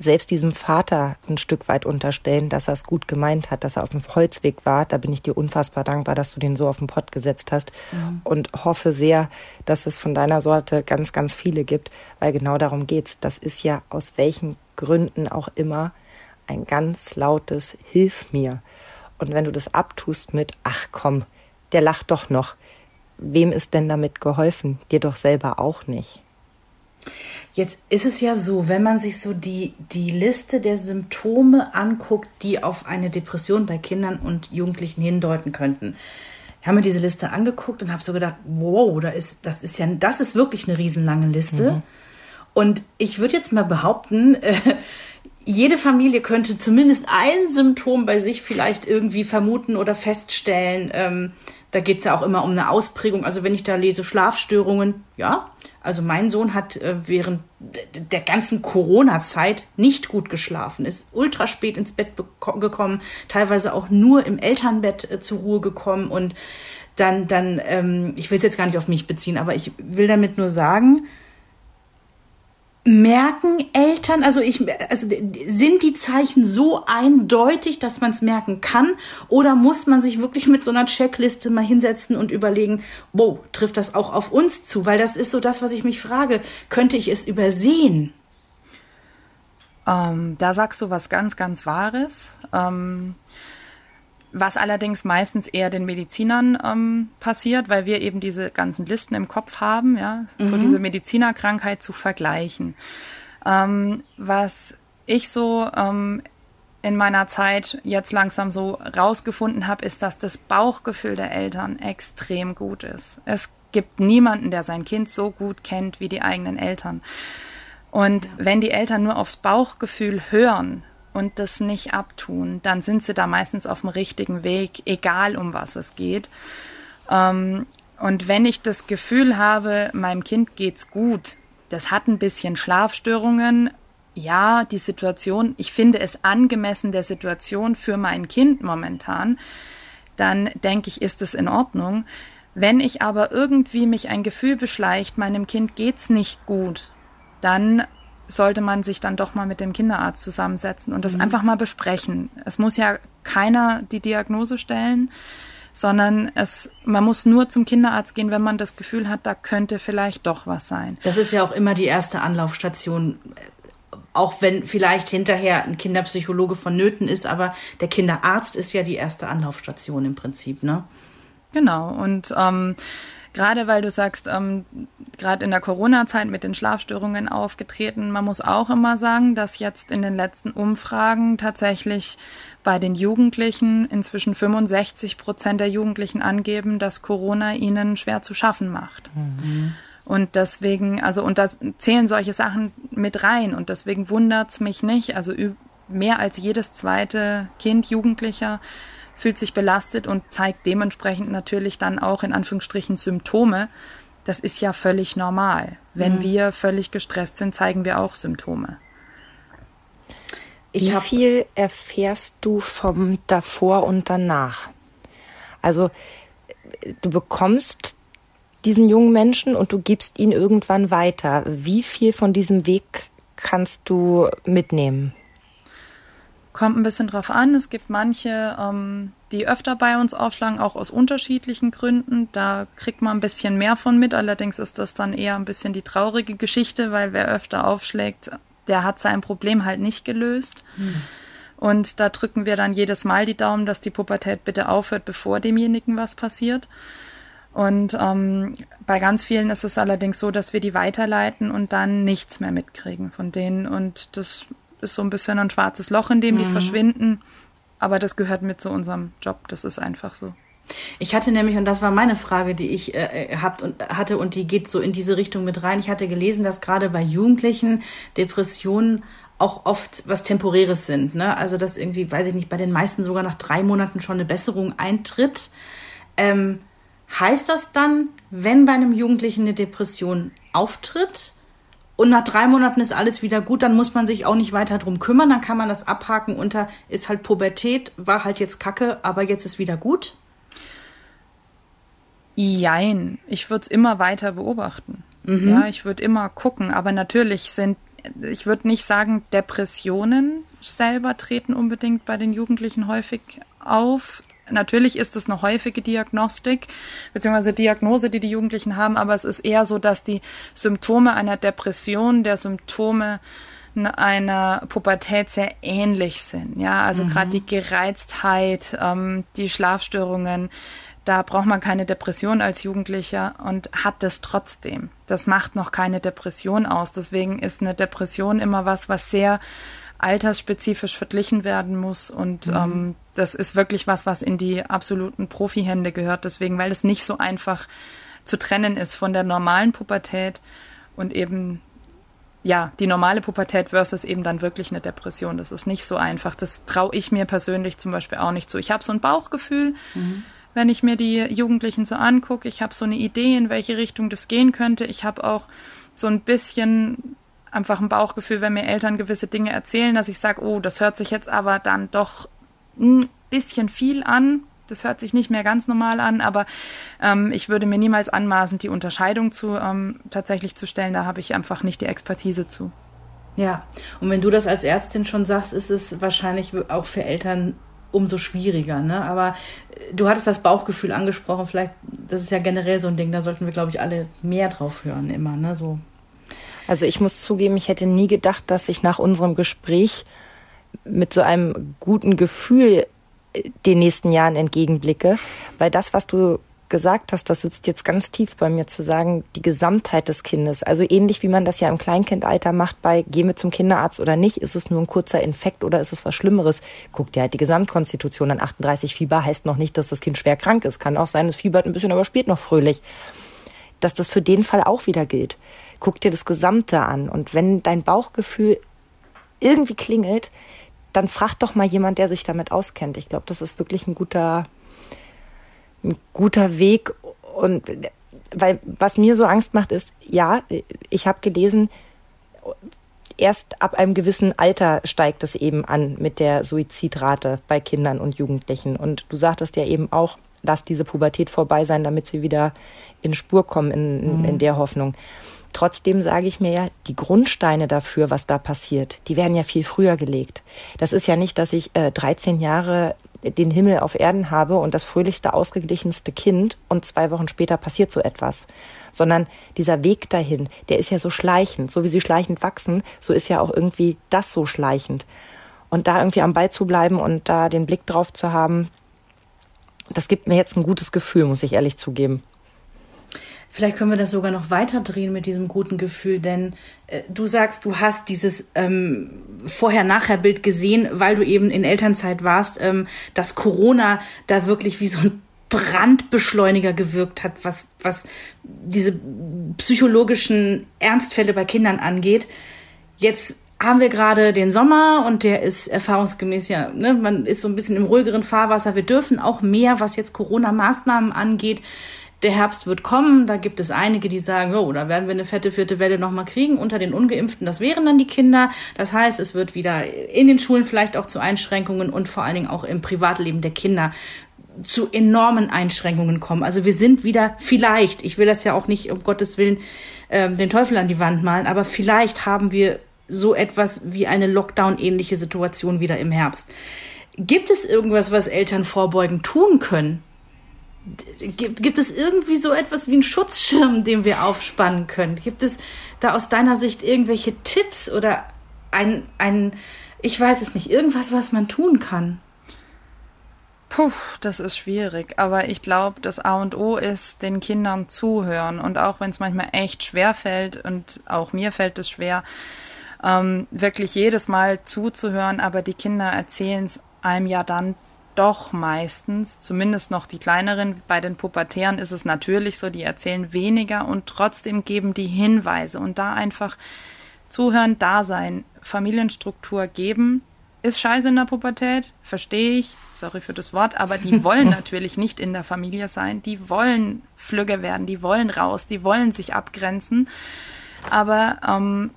Speaker 2: selbst diesem Vater ein Stück weit unterstellen, dass er es gut gemeint hat, dass er auf dem Holzweg war. Da bin ich dir unfassbar dankbar, dass du den so auf den Pott gesetzt hast mhm. und hoffe sehr, dass es von deiner Sorte ganz, ganz viele gibt, weil genau darum geht's. Das ist ja aus welchen Gründen auch immer ein ganz lautes Hilf mir. Und wenn du das abtust mit, ach komm, der lacht doch noch, wem ist denn damit geholfen? Dir doch selber auch nicht.
Speaker 1: Jetzt ist es ja so, wenn man sich so die, die Liste der Symptome anguckt, die auf eine Depression bei Kindern und Jugendlichen hindeuten könnten. Ich habe mir diese Liste angeguckt und habe so gedacht, wow, da ist, das ist ja, das ist wirklich eine riesenlange Liste. Mhm. Und ich würde jetzt mal behaupten, äh, jede Familie könnte zumindest ein Symptom bei sich vielleicht irgendwie vermuten oder feststellen. Ähm, da geht es ja auch immer um eine Ausprägung. Also wenn ich da lese Schlafstörungen, ja. Also mein Sohn hat äh, während der ganzen Corona-Zeit nicht gut geschlafen, ist ultra spät ins Bett gekommen, teilweise auch nur im Elternbett äh, zur Ruhe gekommen und dann, dann, ähm, ich will es jetzt gar nicht auf mich beziehen, aber ich will damit nur sagen, merken Eltern, also ich, also sind die Zeichen so eindeutig, dass man es merken kann, oder muss man sich wirklich mit so einer Checkliste mal hinsetzen und überlegen, wow, trifft das auch auf uns zu? Weil das ist so das, was ich mich frage, könnte ich es übersehen?
Speaker 4: Ähm, da sagst du was ganz, ganz Wahres. Ähm, was allerdings meistens eher den Medizinern ähm, passiert, weil wir eben diese ganzen Listen im Kopf haben, ja, mhm. so diese Medizinerkrankheit zu vergleichen. Ähm, was ich so ähm, in meiner Zeit jetzt langsam so rausgefunden habe, ist, dass das Bauchgefühl der Eltern extrem gut ist. Es gibt niemanden, der sein Kind so gut kennt wie die eigenen Eltern. Und ja. wenn die Eltern nur aufs Bauchgefühl hören, und das nicht abtun, dann sind sie da meistens auf dem richtigen Weg, egal um was es geht. Ähm, und wenn ich das Gefühl habe, meinem Kind geht's gut, das hat ein bisschen Schlafstörungen, ja, die Situation, ich finde es angemessen der Situation für mein Kind momentan, dann denke ich, ist es in Ordnung. Wenn ich aber irgendwie mich ein Gefühl beschleicht, meinem Kind geht's nicht gut, dann sollte man sich dann doch mal mit dem Kinderarzt zusammensetzen und das mhm. einfach mal besprechen. Es muss ja keiner die Diagnose stellen, sondern es, man muss nur zum Kinderarzt gehen, wenn man das Gefühl hat, da könnte vielleicht doch was sein.
Speaker 1: Das ist ja auch immer die erste Anlaufstation, auch wenn vielleicht hinterher ein Kinderpsychologe vonnöten ist, aber der Kinderarzt ist ja die erste Anlaufstation im Prinzip, ne?
Speaker 4: Genau. Und ähm, gerade weil du sagst, ähm, gerade in der Corona-Zeit mit den Schlafstörungen aufgetreten, man muss auch immer sagen, dass jetzt in den letzten Umfragen tatsächlich bei den Jugendlichen inzwischen 65 Prozent der Jugendlichen angeben, dass Corona ihnen schwer zu schaffen macht. Mhm. Und deswegen, also, und da zählen solche Sachen mit rein. Und deswegen wundert es mich nicht. Also mehr als jedes zweite Kind, Jugendlicher, fühlt sich belastet und zeigt dementsprechend natürlich dann auch in Anführungsstrichen Symptome. Das ist ja völlig normal. Wenn mhm. wir völlig gestresst sind, zeigen wir auch Symptome.
Speaker 2: Wie viel erfährst du vom davor und danach? Also du bekommst diesen jungen Menschen und du gibst ihn irgendwann weiter. Wie viel von diesem Weg kannst du mitnehmen?
Speaker 4: Kommt ein bisschen drauf an. Es gibt manche, ähm, die öfter bei uns aufschlagen, auch aus unterschiedlichen Gründen. Da kriegt man ein bisschen mehr von mit. Allerdings ist das dann eher ein bisschen die traurige Geschichte, weil wer öfter aufschlägt, der hat sein Problem halt nicht gelöst. Hm. Und da drücken wir dann jedes Mal die Daumen, dass die Pubertät bitte aufhört, bevor demjenigen was passiert. Und ähm, bei ganz vielen ist es allerdings so, dass wir die weiterleiten und dann nichts mehr mitkriegen von denen. Und das ist so ein bisschen ein schwarzes Loch, in dem mhm. die verschwinden. Aber das gehört mit zu unserem Job. Das ist einfach so.
Speaker 1: Ich hatte nämlich, und das war meine Frage, die ich äh, habt und, hatte, und die geht so in diese Richtung mit rein. Ich hatte gelesen, dass gerade bei Jugendlichen Depressionen auch oft was Temporäres sind. Ne? Also, dass irgendwie, weiß ich nicht, bei den meisten sogar nach drei Monaten schon eine Besserung eintritt. Ähm, Heißt das dann, wenn bei einem Jugendlichen eine Depression auftritt und nach drei Monaten ist alles wieder gut, dann muss man sich auch nicht weiter drum kümmern, dann kann man das abhaken unter, ist halt Pubertät, war halt jetzt Kacke, aber jetzt ist wieder gut?
Speaker 4: Jein, ich würde es immer weiter beobachten. Mhm. Ja, ich würde immer gucken, aber natürlich sind, ich würde nicht sagen, Depressionen selber treten unbedingt bei den Jugendlichen häufig auf, Natürlich ist es eine häufige Diagnostik bzw. Diagnose, die die Jugendlichen haben, aber es ist eher so, dass die Symptome einer Depression, der Symptome einer Pubertät sehr ähnlich sind. Ja, also mhm. gerade die Gereiztheit, ähm, die Schlafstörungen, da braucht man keine Depression als Jugendlicher und hat das trotzdem. Das macht noch keine Depression aus. Deswegen ist eine Depression immer was, was sehr altersspezifisch verglichen werden muss. Und mhm. ähm, das ist wirklich was, was in die absoluten Profihände gehört. Deswegen, weil es nicht so einfach zu trennen ist von der normalen Pubertät und eben ja, die normale Pubertät versus eben dann wirklich eine Depression. Das ist nicht so einfach. Das traue ich mir persönlich zum Beispiel auch nicht zu. Ich habe so ein Bauchgefühl, mhm. wenn ich mir die Jugendlichen so angucke. Ich habe so eine Idee, in welche Richtung das gehen könnte. Ich habe auch so ein bisschen einfach ein Bauchgefühl, wenn mir Eltern gewisse Dinge erzählen, dass ich sage, oh, das hört sich jetzt aber dann doch ein bisschen viel an. Das hört sich nicht mehr ganz normal an, aber ähm, ich würde mir niemals anmaßen, die Unterscheidung zu ähm, tatsächlich zu stellen. Da habe ich einfach nicht die Expertise zu.
Speaker 1: Ja, und wenn du das als Ärztin schon sagst, ist es wahrscheinlich auch für Eltern umso schwieriger. Ne? Aber äh, du hattest das Bauchgefühl angesprochen, vielleicht, das ist ja generell so ein Ding, da sollten wir, glaube ich, alle mehr drauf hören immer. Ne? So
Speaker 2: also ich muss zugeben, ich hätte nie gedacht, dass ich nach unserem Gespräch mit so einem guten Gefühl äh, den nächsten Jahren entgegenblicke, weil das, was du gesagt hast, das sitzt jetzt ganz tief bei mir zu sagen, die Gesamtheit des Kindes. Also ähnlich wie man das ja im Kleinkindalter macht bei gehen wir zum Kinderarzt oder nicht, ist es nur ein kurzer Infekt oder ist es was Schlimmeres? Guck dir halt die Gesamtkonstitution an. 38 Fieber heißt noch nicht, dass das Kind schwer krank ist. Kann auch sein, es fiebert ein bisschen, aber spielt noch fröhlich. Dass das für den Fall auch wieder gilt guck dir das Gesamte an. Und wenn dein Bauchgefühl irgendwie klingelt, dann frag doch mal jemand, der sich damit auskennt. Ich glaube, das ist wirklich ein guter, ein guter Weg. Und weil was mir so Angst macht, ist, ja, ich habe gelesen, erst ab einem gewissen Alter steigt es eben an mit der Suizidrate bei Kindern und Jugendlichen. Und du sagtest ja eben auch, lass diese Pubertät vorbei sein, damit sie wieder in Spur kommen, in, mhm. in der Hoffnung. Trotzdem sage ich mir ja, die Grundsteine dafür, was da passiert, die werden ja viel früher gelegt. Das ist ja nicht, dass ich äh, 13 Jahre den Himmel auf Erden habe und das fröhlichste, ausgeglichenste Kind und zwei Wochen später passiert so etwas. Sondern dieser Weg dahin, der ist ja so schleichend. So wie sie schleichend wachsen, so ist ja auch irgendwie das so schleichend. Und da irgendwie am Ball zu bleiben und da den Blick drauf zu haben, das gibt mir jetzt ein gutes Gefühl, muss ich ehrlich zugeben.
Speaker 1: Vielleicht können wir das sogar noch weiter drehen mit diesem guten Gefühl, denn äh, du sagst, du hast dieses ähm, Vorher-Nachher-Bild gesehen, weil du eben in Elternzeit warst, ähm, dass Corona da wirklich wie so ein Brandbeschleuniger gewirkt hat, was, was diese psychologischen Ernstfälle bei Kindern angeht. Jetzt haben wir gerade den Sommer und der ist erfahrungsgemäß ja, ne, man ist so ein bisschen im ruhigeren Fahrwasser. Wir dürfen auch mehr, was jetzt Corona-Maßnahmen angeht, der Herbst wird kommen. Da gibt es einige, die sagen, oh, da werden wir eine fette vierte Welle nochmal kriegen unter den Ungeimpften. Das wären dann die Kinder. Das heißt, es wird wieder in den Schulen vielleicht auch zu Einschränkungen und vor allen Dingen auch im Privatleben der Kinder zu enormen Einschränkungen kommen. Also wir sind wieder vielleicht, ich will das ja auch nicht um Gottes Willen äh, den Teufel an die Wand malen, aber vielleicht haben wir so etwas wie eine Lockdown-ähnliche Situation wieder im Herbst. Gibt es irgendwas, was Eltern vorbeugend tun können? Gibt, gibt es irgendwie so etwas wie einen Schutzschirm, den wir aufspannen können? Gibt es da aus deiner Sicht irgendwelche Tipps oder ein, ein, ich weiß es nicht, irgendwas, was man tun kann?
Speaker 4: Puh, das ist schwierig. Aber ich glaube, das A und O ist, den Kindern zuhören. Und auch wenn es manchmal echt schwer fällt, und auch mir fällt es schwer, ähm, wirklich jedes Mal zuzuhören, aber die Kinder erzählen es einem ja dann doch meistens, zumindest noch die kleineren, bei den Pubertären ist es natürlich so, die erzählen weniger und trotzdem geben die Hinweise und da einfach zuhören, da sein, Familienstruktur geben. Ist scheiße in der Pubertät, verstehe ich, sorry für das Wort, aber die wollen natürlich nicht in der Familie sein, die wollen flügge werden, die wollen raus, die wollen sich abgrenzen. Aber ähm,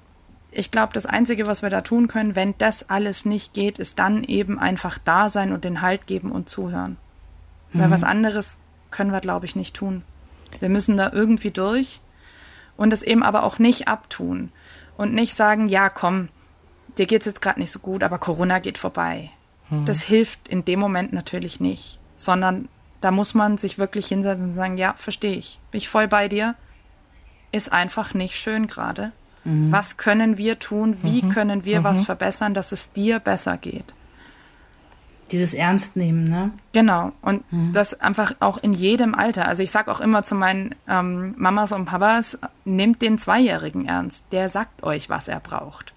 Speaker 4: ich glaube, das Einzige, was wir da tun können, wenn das alles nicht geht, ist dann eben einfach da sein und den Halt geben und zuhören. Mhm. Weil was anderes können wir, glaube ich, nicht tun. Wir müssen da irgendwie durch und es eben aber auch nicht abtun und nicht sagen, ja, komm, dir geht es jetzt gerade nicht so gut, aber Corona geht vorbei. Mhm. Das hilft in dem Moment natürlich nicht, sondern da muss man sich wirklich hinsetzen und sagen, ja, verstehe ich, bin ich voll bei dir, ist einfach nicht schön gerade Mhm. Was können wir tun? Wie mhm. können wir mhm. was verbessern, dass es dir besser geht?
Speaker 1: Dieses Ernstnehmen, ne?
Speaker 4: Genau. Und mhm. das einfach auch in jedem Alter. Also ich sage auch immer zu meinen ähm, Mamas und Papas, nehmt den Zweijährigen ernst. Der sagt euch, was er braucht.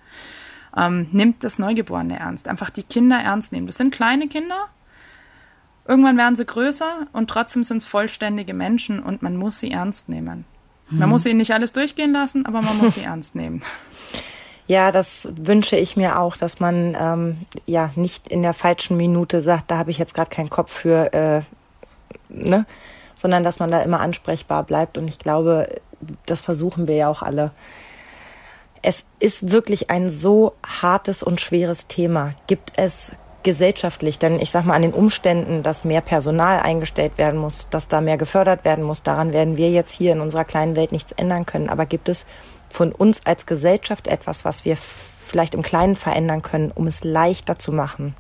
Speaker 4: Ähm, nimmt das Neugeborene ernst. Einfach die Kinder ernst nehmen. Das sind kleine Kinder. Irgendwann werden sie größer und trotzdem sind es vollständige Menschen und man muss sie ernst nehmen. Man muss ihnen nicht alles durchgehen lassen, aber man muss sie ernst nehmen.
Speaker 2: Ja, das wünsche ich mir auch, dass man ähm, ja nicht in der falschen Minute sagt, da habe ich jetzt gerade keinen Kopf für, äh, ne? sondern dass man da immer ansprechbar bleibt. Und ich glaube, das versuchen wir ja auch alle. Es ist wirklich ein so hartes und schweres Thema. Gibt es gesellschaftlich, denn ich sage mal an den Umständen, dass mehr Personal eingestellt werden muss, dass da mehr gefördert werden muss, daran werden wir jetzt hier in unserer kleinen Welt nichts ändern können. Aber gibt es von uns als Gesellschaft etwas, was wir vielleicht im Kleinen verändern können, um es leichter zu machen?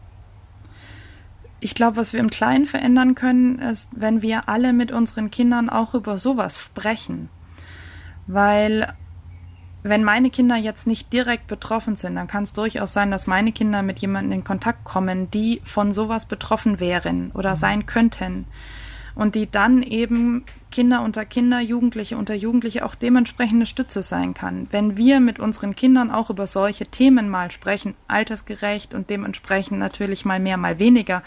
Speaker 4: Ich glaube, was wir im Kleinen verändern können, ist, wenn wir alle mit unseren Kindern auch über sowas sprechen. Weil wenn meine Kinder jetzt nicht direkt betroffen sind, dann kann es durchaus sein, dass meine Kinder mit jemandem in Kontakt kommen, die von sowas betroffen wären oder mhm. sein könnten. Und die dann eben Kinder unter Kinder, Jugendliche unter Jugendliche auch dementsprechende Stütze sein kann. Wenn wir mit unseren Kindern auch über solche Themen mal sprechen, altersgerecht und dementsprechend natürlich mal mehr, mal weniger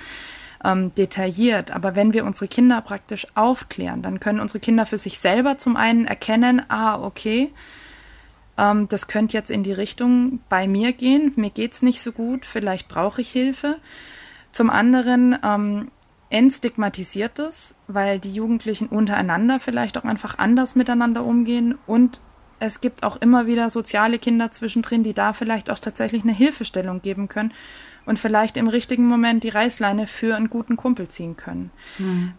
Speaker 4: ähm, detailliert, aber wenn wir unsere Kinder praktisch aufklären, dann können unsere Kinder für sich selber zum einen erkennen, ah, okay, ähm, das könnte jetzt in die Richtung bei mir gehen, mir geht es nicht so gut, vielleicht brauche ich Hilfe. Zum anderen ähm, entstigmatisiert es, weil die Jugendlichen untereinander vielleicht auch einfach anders miteinander umgehen und es gibt auch immer wieder soziale Kinder zwischendrin, die da vielleicht auch tatsächlich eine Hilfestellung geben können und vielleicht im richtigen Moment die Reißleine für einen guten Kumpel ziehen können. Mhm.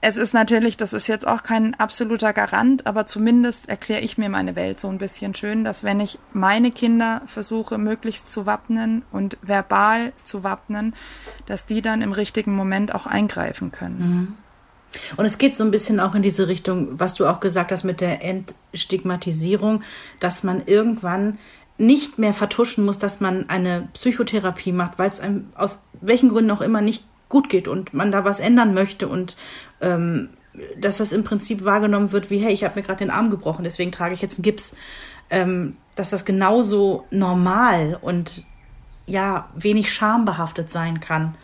Speaker 4: Es ist natürlich, das ist jetzt auch kein absoluter Garant, aber zumindest erkläre ich mir meine Welt so ein bisschen schön, dass wenn ich meine Kinder versuche, möglichst zu wappnen und verbal zu wappnen, dass die dann im richtigen Moment auch eingreifen können. Mhm.
Speaker 1: Und es geht so ein bisschen auch in diese Richtung, was du auch gesagt hast mit der Entstigmatisierung, dass man irgendwann nicht mehr vertuschen muss, dass man eine Psychotherapie macht, weil es einem aus welchen Gründen auch immer nicht gut geht und man da was ändern möchte und ähm, dass das im Prinzip wahrgenommen wird wie, hey, ich habe mir gerade den Arm gebrochen, deswegen trage ich jetzt einen Gips, ähm, dass das genauso normal und ja, wenig schambehaftet sein kann.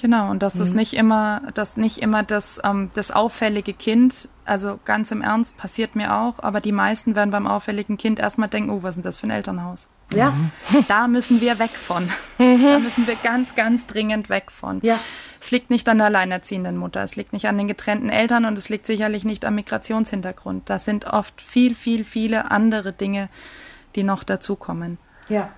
Speaker 4: Genau, und dass mhm. es nicht immer, dass nicht immer das, ähm, das auffällige Kind, also ganz im Ernst, passiert mir auch, aber die meisten werden beim auffälligen Kind erstmal denken, oh, was ist denn das für ein Elternhaus?
Speaker 1: Ja.
Speaker 4: Da müssen wir weg von. Da müssen wir ganz, ganz dringend weg von.
Speaker 1: Ja.
Speaker 4: Es liegt nicht an der alleinerziehenden Mutter, es liegt nicht an den getrennten Eltern und es liegt sicherlich nicht am Migrationshintergrund. Das sind oft viel, viel, viele andere Dinge, die noch dazukommen.
Speaker 1: Ja.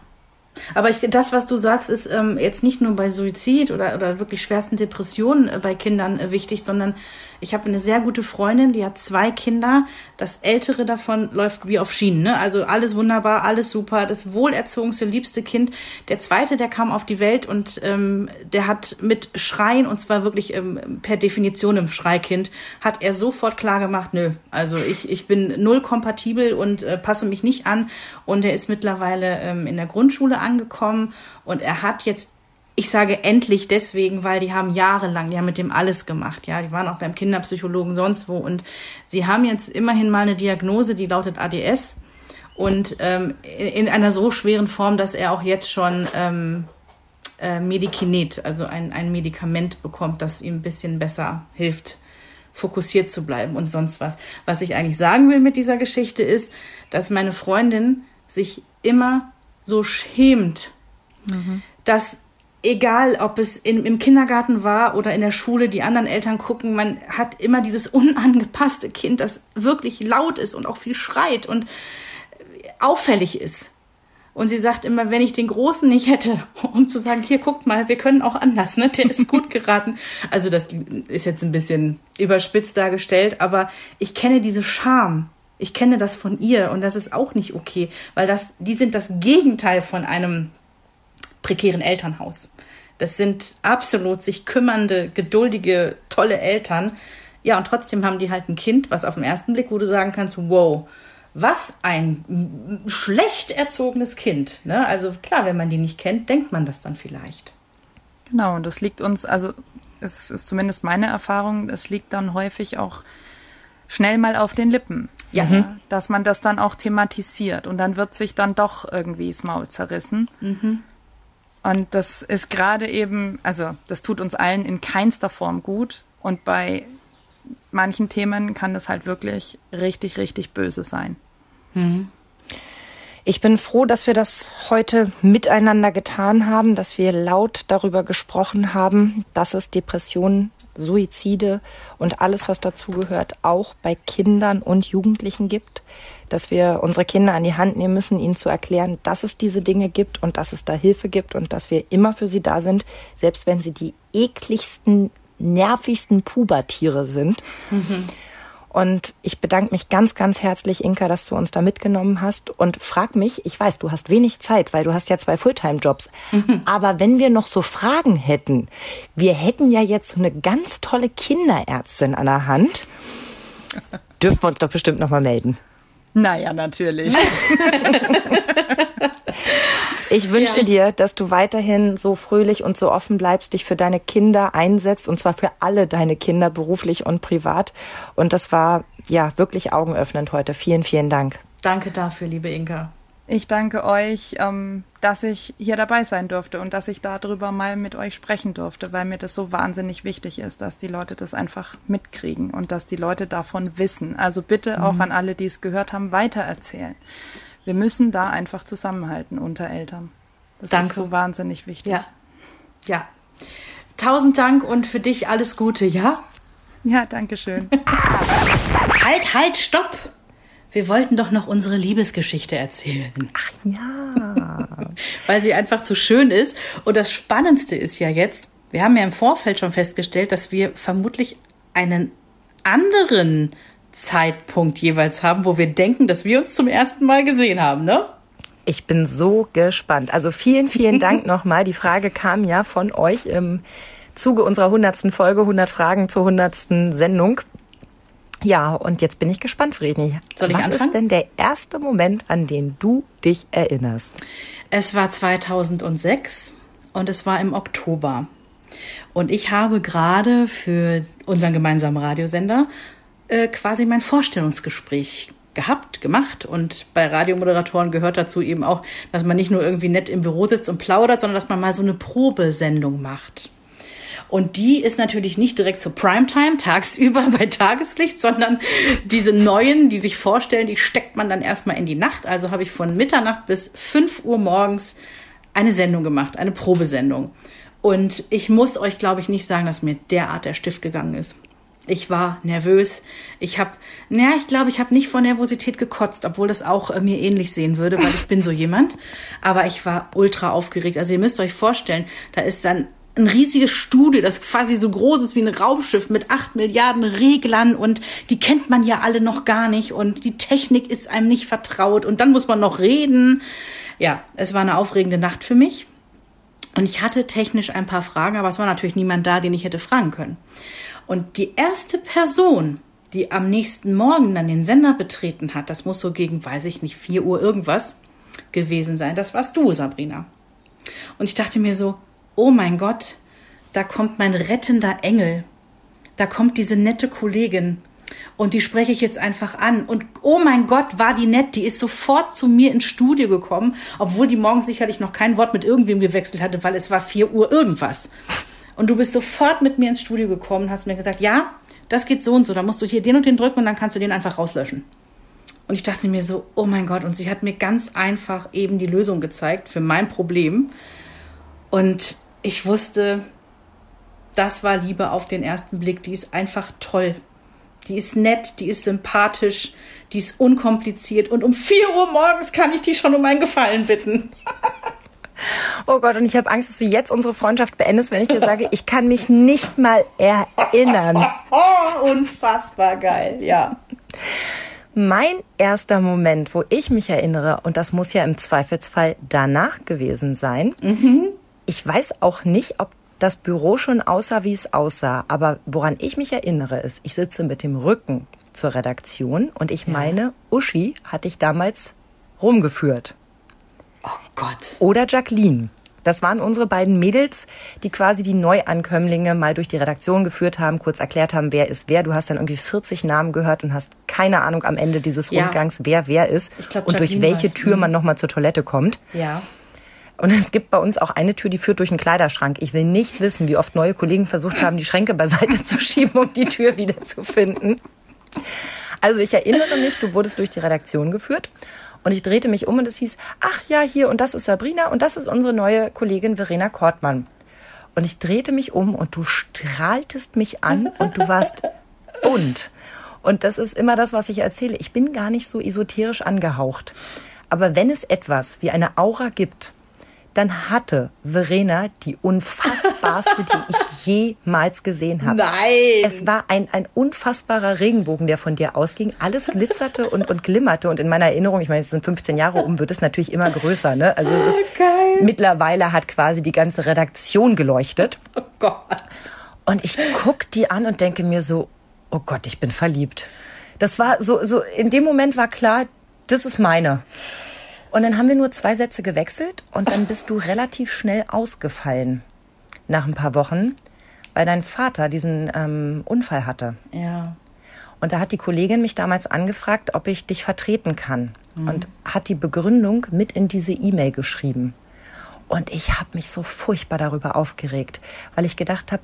Speaker 1: Aber ich, das, was du sagst, ist ähm, jetzt nicht nur bei Suizid oder, oder wirklich schwersten Depressionen äh, bei Kindern äh, wichtig, sondern ich habe eine sehr gute Freundin, die hat zwei Kinder. Das ältere davon läuft wie auf Schienen. Ne? Also alles wunderbar, alles super. Das wohlerzogenste, liebste Kind. Der zweite, der kam auf die Welt und ähm, der hat mit Schreien, und zwar wirklich ähm, per Definition im Schreikind, hat er sofort klar gemacht, nö, also ich, ich bin null kompatibel und äh, passe mich nicht an. Und er ist mittlerweile ähm, in der Grundschule angekommen und er hat jetzt ich sage endlich deswegen, weil die haben jahrelang ja mit dem alles gemacht. Ja, die waren auch beim Kinderpsychologen sonst wo und sie haben jetzt immerhin mal eine Diagnose, die lautet ADS und ähm, in, in, einer so schweren Form, dass er auch jetzt schon ähm, äh, Medikinet, also ein, ein Medikament bekommt, das ihm ein bisschen besser hilft, fokussiert zu bleiben und sonst was. Was ich eigentlich sagen will mit dieser Geschichte ist, dass meine Freundin sich immer so schämt, mhm. dass egal ob es in, im Kindergarten war oder in der Schule, die anderen Eltern gucken, man hat immer dieses unangepasste Kind, das wirklich laut ist und auch viel schreit und auffällig ist. Und sie sagt immer, wenn ich den Großen nicht hätte, um zu sagen, hier guckt mal, wir können auch anders, ne? Der ist gut geraten. Also das ist jetzt ein bisschen überspitzt dargestellt, aber ich kenne diese Scham. Ich kenne das von ihr und das ist auch nicht okay, weil das, die sind das Gegenteil von einem prekären Elternhaus. Das sind absolut sich kümmernde, geduldige, tolle Eltern. Ja, und trotzdem haben die halt ein Kind, was auf den ersten Blick, wo du sagen kannst, wow, was ein schlecht erzogenes Kind. Ne? Also klar, wenn man die nicht kennt, denkt man das dann vielleicht.
Speaker 4: Genau, und das liegt uns, also es ist zumindest meine Erfahrung, es liegt dann häufig auch schnell mal auf den Lippen. Ja. Mhm. Dass man das dann auch thematisiert und dann wird sich dann doch irgendwie das Maul zerrissen. Mhm. Und das ist gerade eben, also das tut uns allen in keinster Form gut. Und bei manchen Themen kann das halt wirklich richtig, richtig böse sein.
Speaker 2: Mhm. Ich bin froh, dass wir das heute miteinander getan haben, dass wir laut darüber gesprochen haben, dass es Depressionen, Suizide und alles, was dazugehört, auch bei Kindern und Jugendlichen gibt dass wir unsere Kinder an die Hand nehmen müssen, ihnen zu erklären, dass es diese Dinge gibt und dass es da Hilfe gibt und dass wir immer für sie da sind, selbst wenn sie die ekligsten, nervigsten Pubertiere sind. Mhm. Und ich bedanke mich ganz, ganz herzlich, Inka, dass du uns da mitgenommen hast und frag mich, ich weiß, du hast wenig Zeit, weil du hast ja zwei Fulltime-Jobs. Mhm. Aber wenn wir noch so Fragen hätten, wir hätten ja jetzt so eine ganz tolle Kinderärztin an der Hand, dürfen wir uns doch bestimmt noch mal melden.
Speaker 4: Naja, natürlich.
Speaker 2: ich wünsche ja. dir, dass du weiterhin so fröhlich und so offen bleibst, dich für deine Kinder einsetzt und zwar für alle deine Kinder, beruflich und privat. Und das war ja wirklich augenöffnend heute. Vielen, vielen Dank.
Speaker 1: Danke dafür, liebe Inka.
Speaker 4: Ich danke euch, ähm, dass ich hier dabei sein durfte und dass ich darüber mal mit euch sprechen durfte, weil mir das so wahnsinnig wichtig ist, dass die Leute das einfach mitkriegen und dass die Leute davon wissen. Also bitte mhm. auch an alle, die es gehört haben, weitererzählen. Wir müssen da einfach zusammenhalten unter Eltern. Das danke. ist so wahnsinnig wichtig.
Speaker 1: Ja. Ja. Tausend Dank und für dich alles Gute, ja?
Speaker 4: Ja, danke schön.
Speaker 1: halt, halt, stopp! wir wollten doch noch unsere Liebesgeschichte erzählen.
Speaker 2: Ach ja.
Speaker 1: Weil sie einfach zu schön ist. Und das Spannendste ist ja jetzt, wir haben ja im Vorfeld schon festgestellt, dass wir vermutlich einen anderen Zeitpunkt jeweils haben, wo wir denken, dass wir uns zum ersten Mal gesehen haben, ne?
Speaker 2: Ich bin so gespannt. Also vielen, vielen Dank nochmal. Die Frage kam ja von euch im Zuge unserer hundertsten Folge, 100 Fragen zur hundertsten Sendung. Ja, und jetzt bin ich gespannt, Vreni.
Speaker 1: Soll ich
Speaker 2: Was
Speaker 1: anfangen?
Speaker 2: ist denn der erste Moment, an den du dich erinnerst?
Speaker 1: Es war 2006 und es war im Oktober. Und ich habe gerade für unseren gemeinsamen Radiosender äh, quasi mein Vorstellungsgespräch gehabt, gemacht. Und bei Radiomoderatoren gehört dazu eben auch, dass man nicht nur irgendwie nett im Büro sitzt und plaudert, sondern dass man mal so eine Probesendung macht. Und die ist natürlich nicht direkt zur Primetime, tagsüber bei Tageslicht, sondern diese neuen, die sich vorstellen, die steckt man dann erstmal in die Nacht. Also habe ich von Mitternacht bis 5 Uhr morgens eine Sendung gemacht, eine Probesendung. Und ich muss euch, glaube ich, nicht sagen, dass mir derart der Stift gegangen ist. Ich war nervös. Ich habe, naja, ich glaube, ich habe nicht vor Nervosität gekotzt, obwohl das auch äh, mir ähnlich sehen würde, weil ich bin so jemand. Aber ich war ultra aufgeregt. Also ihr müsst euch vorstellen, da ist dann ein riesiges Studio, das quasi so groß ist wie ein Raumschiff mit acht Milliarden Reglern und die kennt man ja alle noch gar nicht und die Technik ist einem nicht vertraut und dann muss man noch reden. Ja, es war eine aufregende Nacht für mich. Und ich hatte technisch ein paar Fragen, aber es war natürlich niemand da, den ich hätte fragen können. Und die erste Person, die am nächsten Morgen dann den Sender betreten hat, das muss so gegen, weiß ich nicht, 4 Uhr irgendwas gewesen sein, das warst du, Sabrina. Und ich dachte mir so, oh mein Gott, da kommt mein rettender Engel. Da kommt diese nette Kollegin. Und die spreche ich jetzt einfach an. Und oh mein Gott, war die nett. Die ist sofort zu mir ins Studio gekommen, obwohl die morgens sicherlich noch kein Wort mit irgendwem gewechselt hatte, weil es war 4 Uhr irgendwas. Und du bist sofort mit mir ins Studio gekommen und hast mir gesagt, ja, das geht so und so. Da musst du hier den und den drücken und dann kannst du den einfach rauslöschen. Und ich dachte mir so, oh mein Gott. Und sie hat mir ganz einfach eben die Lösung gezeigt für mein Problem. Und ich wusste, das war Liebe auf den ersten Blick. Die ist einfach toll. Die ist nett, die ist sympathisch, die ist unkompliziert. Und um 4 Uhr morgens kann ich die schon um einen Gefallen bitten.
Speaker 2: Oh Gott, und ich habe Angst, dass du jetzt unsere Freundschaft beendest, wenn ich dir sage, ich kann mich nicht mal erinnern.
Speaker 1: Oh, unfassbar geil, ja.
Speaker 2: Mein erster Moment, wo ich mich erinnere, und das muss ja im Zweifelsfall danach gewesen sein, ich weiß auch nicht, ob das Büro schon aussah, wie es aussah, aber woran ich mich erinnere, ist, ich sitze mit dem Rücken zur Redaktion und ich meine, Uschi hatte ich damals rumgeführt.
Speaker 1: Oh Gott.
Speaker 2: Oder Jacqueline. Das waren unsere beiden Mädels, die quasi die Neuankömmlinge mal durch die Redaktion geführt haben, kurz erklärt haben, wer ist wer. Du hast dann irgendwie 40 Namen gehört und hast keine Ahnung am Ende dieses
Speaker 1: Ja.
Speaker 2: Rundgangs, wer wer ist
Speaker 1: glaub,
Speaker 2: und durch welche. Tür
Speaker 1: Mhm.
Speaker 2: man nochmal zur Toilette kommt.
Speaker 1: Ja.
Speaker 2: Und es gibt bei uns auch eine Tür, die führt durch einen Kleiderschrank. Ich will nicht wissen, wie oft neue Kollegen versucht haben, die Schränke beiseite zu schieben, um die Tür wieder zu finden. Also ich erinnere mich, du wurdest durch die Redaktion geführt und ich drehte mich um und es hieß, ach ja, hier und das ist Sabrina und das ist unsere neue Kollegin Verena Kortmann. Und ich drehte mich um und du strahltest mich an und du warst bunt. Und das ist immer das, was ich erzähle. Ich bin gar nicht so esoterisch angehaucht. Aber wenn es etwas wie eine Aura gibt, dann hatte Verena die unfassbarste, die ich jemals gesehen habe.
Speaker 1: Nein.
Speaker 2: Es war ein, ein unfassbarer Regenbogen, der von dir ausging. Alles glitzerte und, und glimmerte. Und in meiner Erinnerung, ich meine, es sind 15 Jahre um, wird es natürlich immer größer. Ne? Also es ist,
Speaker 1: geil.
Speaker 2: mittlerweile hat quasi die ganze Redaktion geleuchtet.
Speaker 1: Oh Gott.
Speaker 2: Und ich guck die an und denke mir so, oh Gott, ich bin verliebt. Das war so, so, in dem Moment war klar, das ist meine. Und dann haben wir nur zwei Sätze gewechselt und dann bist du relativ schnell ausgefallen. Nach ein paar Wochen, weil dein Vater diesen ähm, Unfall hatte.
Speaker 1: Ja.
Speaker 2: Und da hat die Kollegin mich damals angefragt, ob ich dich vertreten kann. Und hat die Begründung mit in diese E-Mail geschrieben. Und ich habe mich so furchtbar darüber aufgeregt, weil ich gedacht habe,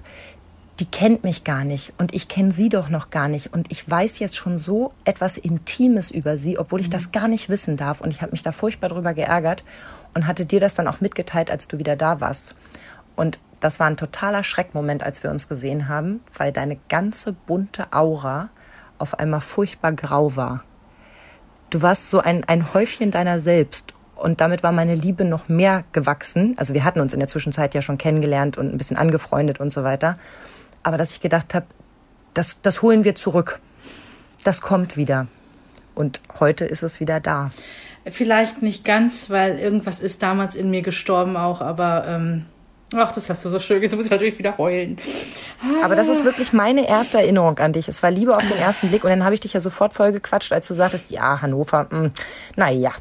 Speaker 2: die kennt mich gar nicht und ich kenne sie doch noch gar nicht und ich weiß jetzt schon so etwas Intimes über sie, obwohl ich das gar nicht wissen darf und ich habe mich da furchtbar drüber geärgert und hatte dir das dann auch mitgeteilt, als du wieder da warst. Und das war ein totaler Schreckmoment, als wir uns gesehen haben, weil deine ganze bunte Aura auf einmal furchtbar grau war. Du warst so ein, ein Häufchen deiner selbst. Und damit war meine Liebe noch mehr gewachsen. Also wir hatten uns in der Zwischenzeit ja schon kennengelernt und ein bisschen angefreundet und so weiter. Aber dass ich gedacht habe, das, das holen wir zurück. Das kommt wieder. Und heute ist es wieder da.
Speaker 1: Vielleicht nicht ganz, weil irgendwas ist damals in mir gestorben auch, aber ähm, ach, das hast du so schön. Jetzt muss ich natürlich wieder heulen.
Speaker 2: Aber das ist wirklich meine erste Erinnerung an dich. Es war Liebe auf den ersten Blick und dann habe ich dich ja sofort voll gequatscht, als du sagtest, ja, Hannover, mh, naja.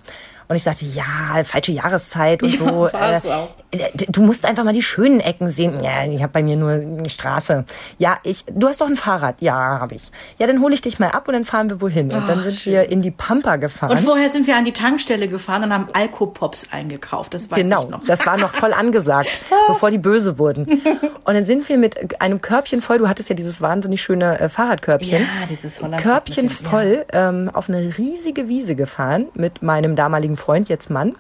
Speaker 2: Und ich sagte, ja, falsche Jahreszeit und
Speaker 1: Ja,
Speaker 2: so.
Speaker 1: war's auch.
Speaker 2: Äh, du musst einfach mal die schönen Ecken sehen. Ja, ich habe bei mir nur eine Straße. Ja, ich, du hast doch ein Fahrrad. Ja, habe ich. Ja, dann hole ich dich mal ab und dann fahren wir wohin. Und dann
Speaker 1: Ach,
Speaker 2: sind
Speaker 1: schön.
Speaker 2: wir in die Pampa gefahren.
Speaker 1: Und vorher sind wir an die Tankstelle gefahren und haben Alkopops eingekauft. Das weiß
Speaker 2: Genau,
Speaker 1: ich noch.
Speaker 2: das war noch voll angesagt, bevor die böse wurden. Und dann sind wir mit einem Körbchen voll, du hattest ja dieses wahnsinnig schöne äh, Fahrradkörbchen.
Speaker 1: Ja, dieses Holland-
Speaker 2: Körbchen
Speaker 1: dem-
Speaker 2: voll ähm, auf eine riesige Wiese gefahren mit meinem damaligen Freund, jetzt Mann,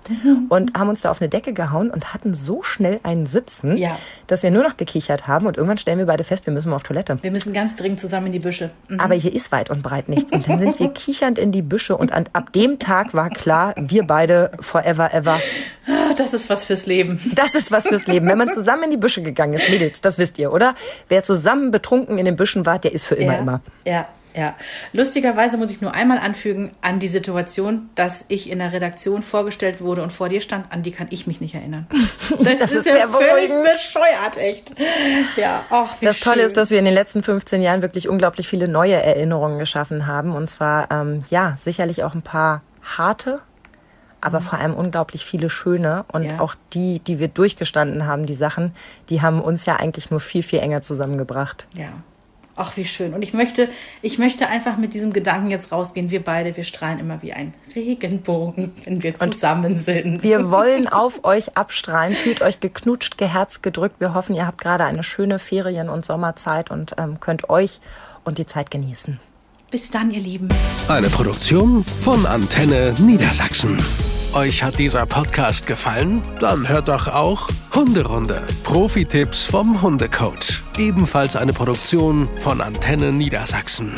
Speaker 2: und haben uns da auf eine Decke gehauen und hatten so schnell einen Sitzen,
Speaker 1: Ja.
Speaker 2: dass wir nur noch gekichert haben und irgendwann stellen wir beide fest, wir müssen mal auf Toilette.
Speaker 1: Wir müssen ganz dringend zusammen in die Büsche. Mhm.
Speaker 2: Aber hier ist weit und breit nichts. Und dann sind wir kichernd in die Büsche und an, ab dem Tag war klar, wir beide forever ever
Speaker 1: Ah, Das ist was fürs Leben.
Speaker 2: das ist was fürs Leben. Wenn man zusammen in die Büsche gegangen ist, Mädels, das wisst ihr, oder? Wer zusammen betrunken in den Büschen war, der ist für immer
Speaker 1: ja,
Speaker 2: immer.
Speaker 1: Ja, ja. Lustigerweise muss ich nur einmal anfügen an die Situation, dass ich in der Redaktion vorgestellt wurde und vor dir stand. An die kann ich mich nicht erinnern. Das,
Speaker 2: Das
Speaker 1: ist,
Speaker 2: ist
Speaker 1: ja
Speaker 2: sehr
Speaker 1: völlig
Speaker 2: beruhigend.
Speaker 1: bescheuert, echt. Ja, ach, wie
Speaker 2: Das Tolle
Speaker 1: schön.
Speaker 2: ist, dass wir in den letzten 15 Jahren wirklich unglaublich viele neue Erinnerungen geschaffen haben. Und zwar, ähm, ja, sicherlich auch ein paar harte, aber vor allem unglaublich viele schöne. Und
Speaker 1: Ja.
Speaker 2: auch die, die wir durchgestanden haben, die Sachen, die haben uns ja eigentlich nur viel, viel enger zusammengebracht.
Speaker 1: Ja. Ach, wie schön. Und ich möchte, ich möchte einfach mit diesem Gedanken jetzt rausgehen. Wir beide, wir strahlen immer wie ein Regenbogen, wenn wir zusammen sind.
Speaker 2: Wir wollen auf euch abstrahlen. Fühlt euch geknutscht, geherzt, gedrückt. Wir hoffen, ihr habt gerade eine schöne Ferien- und Sommerzeit und ähm, könnt euch und die Zeit genießen.
Speaker 1: Bis dann, ihr Lieben.
Speaker 3: Eine Produktion von Antenne Niedersachsen. Euch hat dieser Podcast gefallen? Dann hört doch auch Hunderunde. Profi-Tipps vom Hundecoach. Ebenfalls eine Produktion von Antenne Niedersachsen.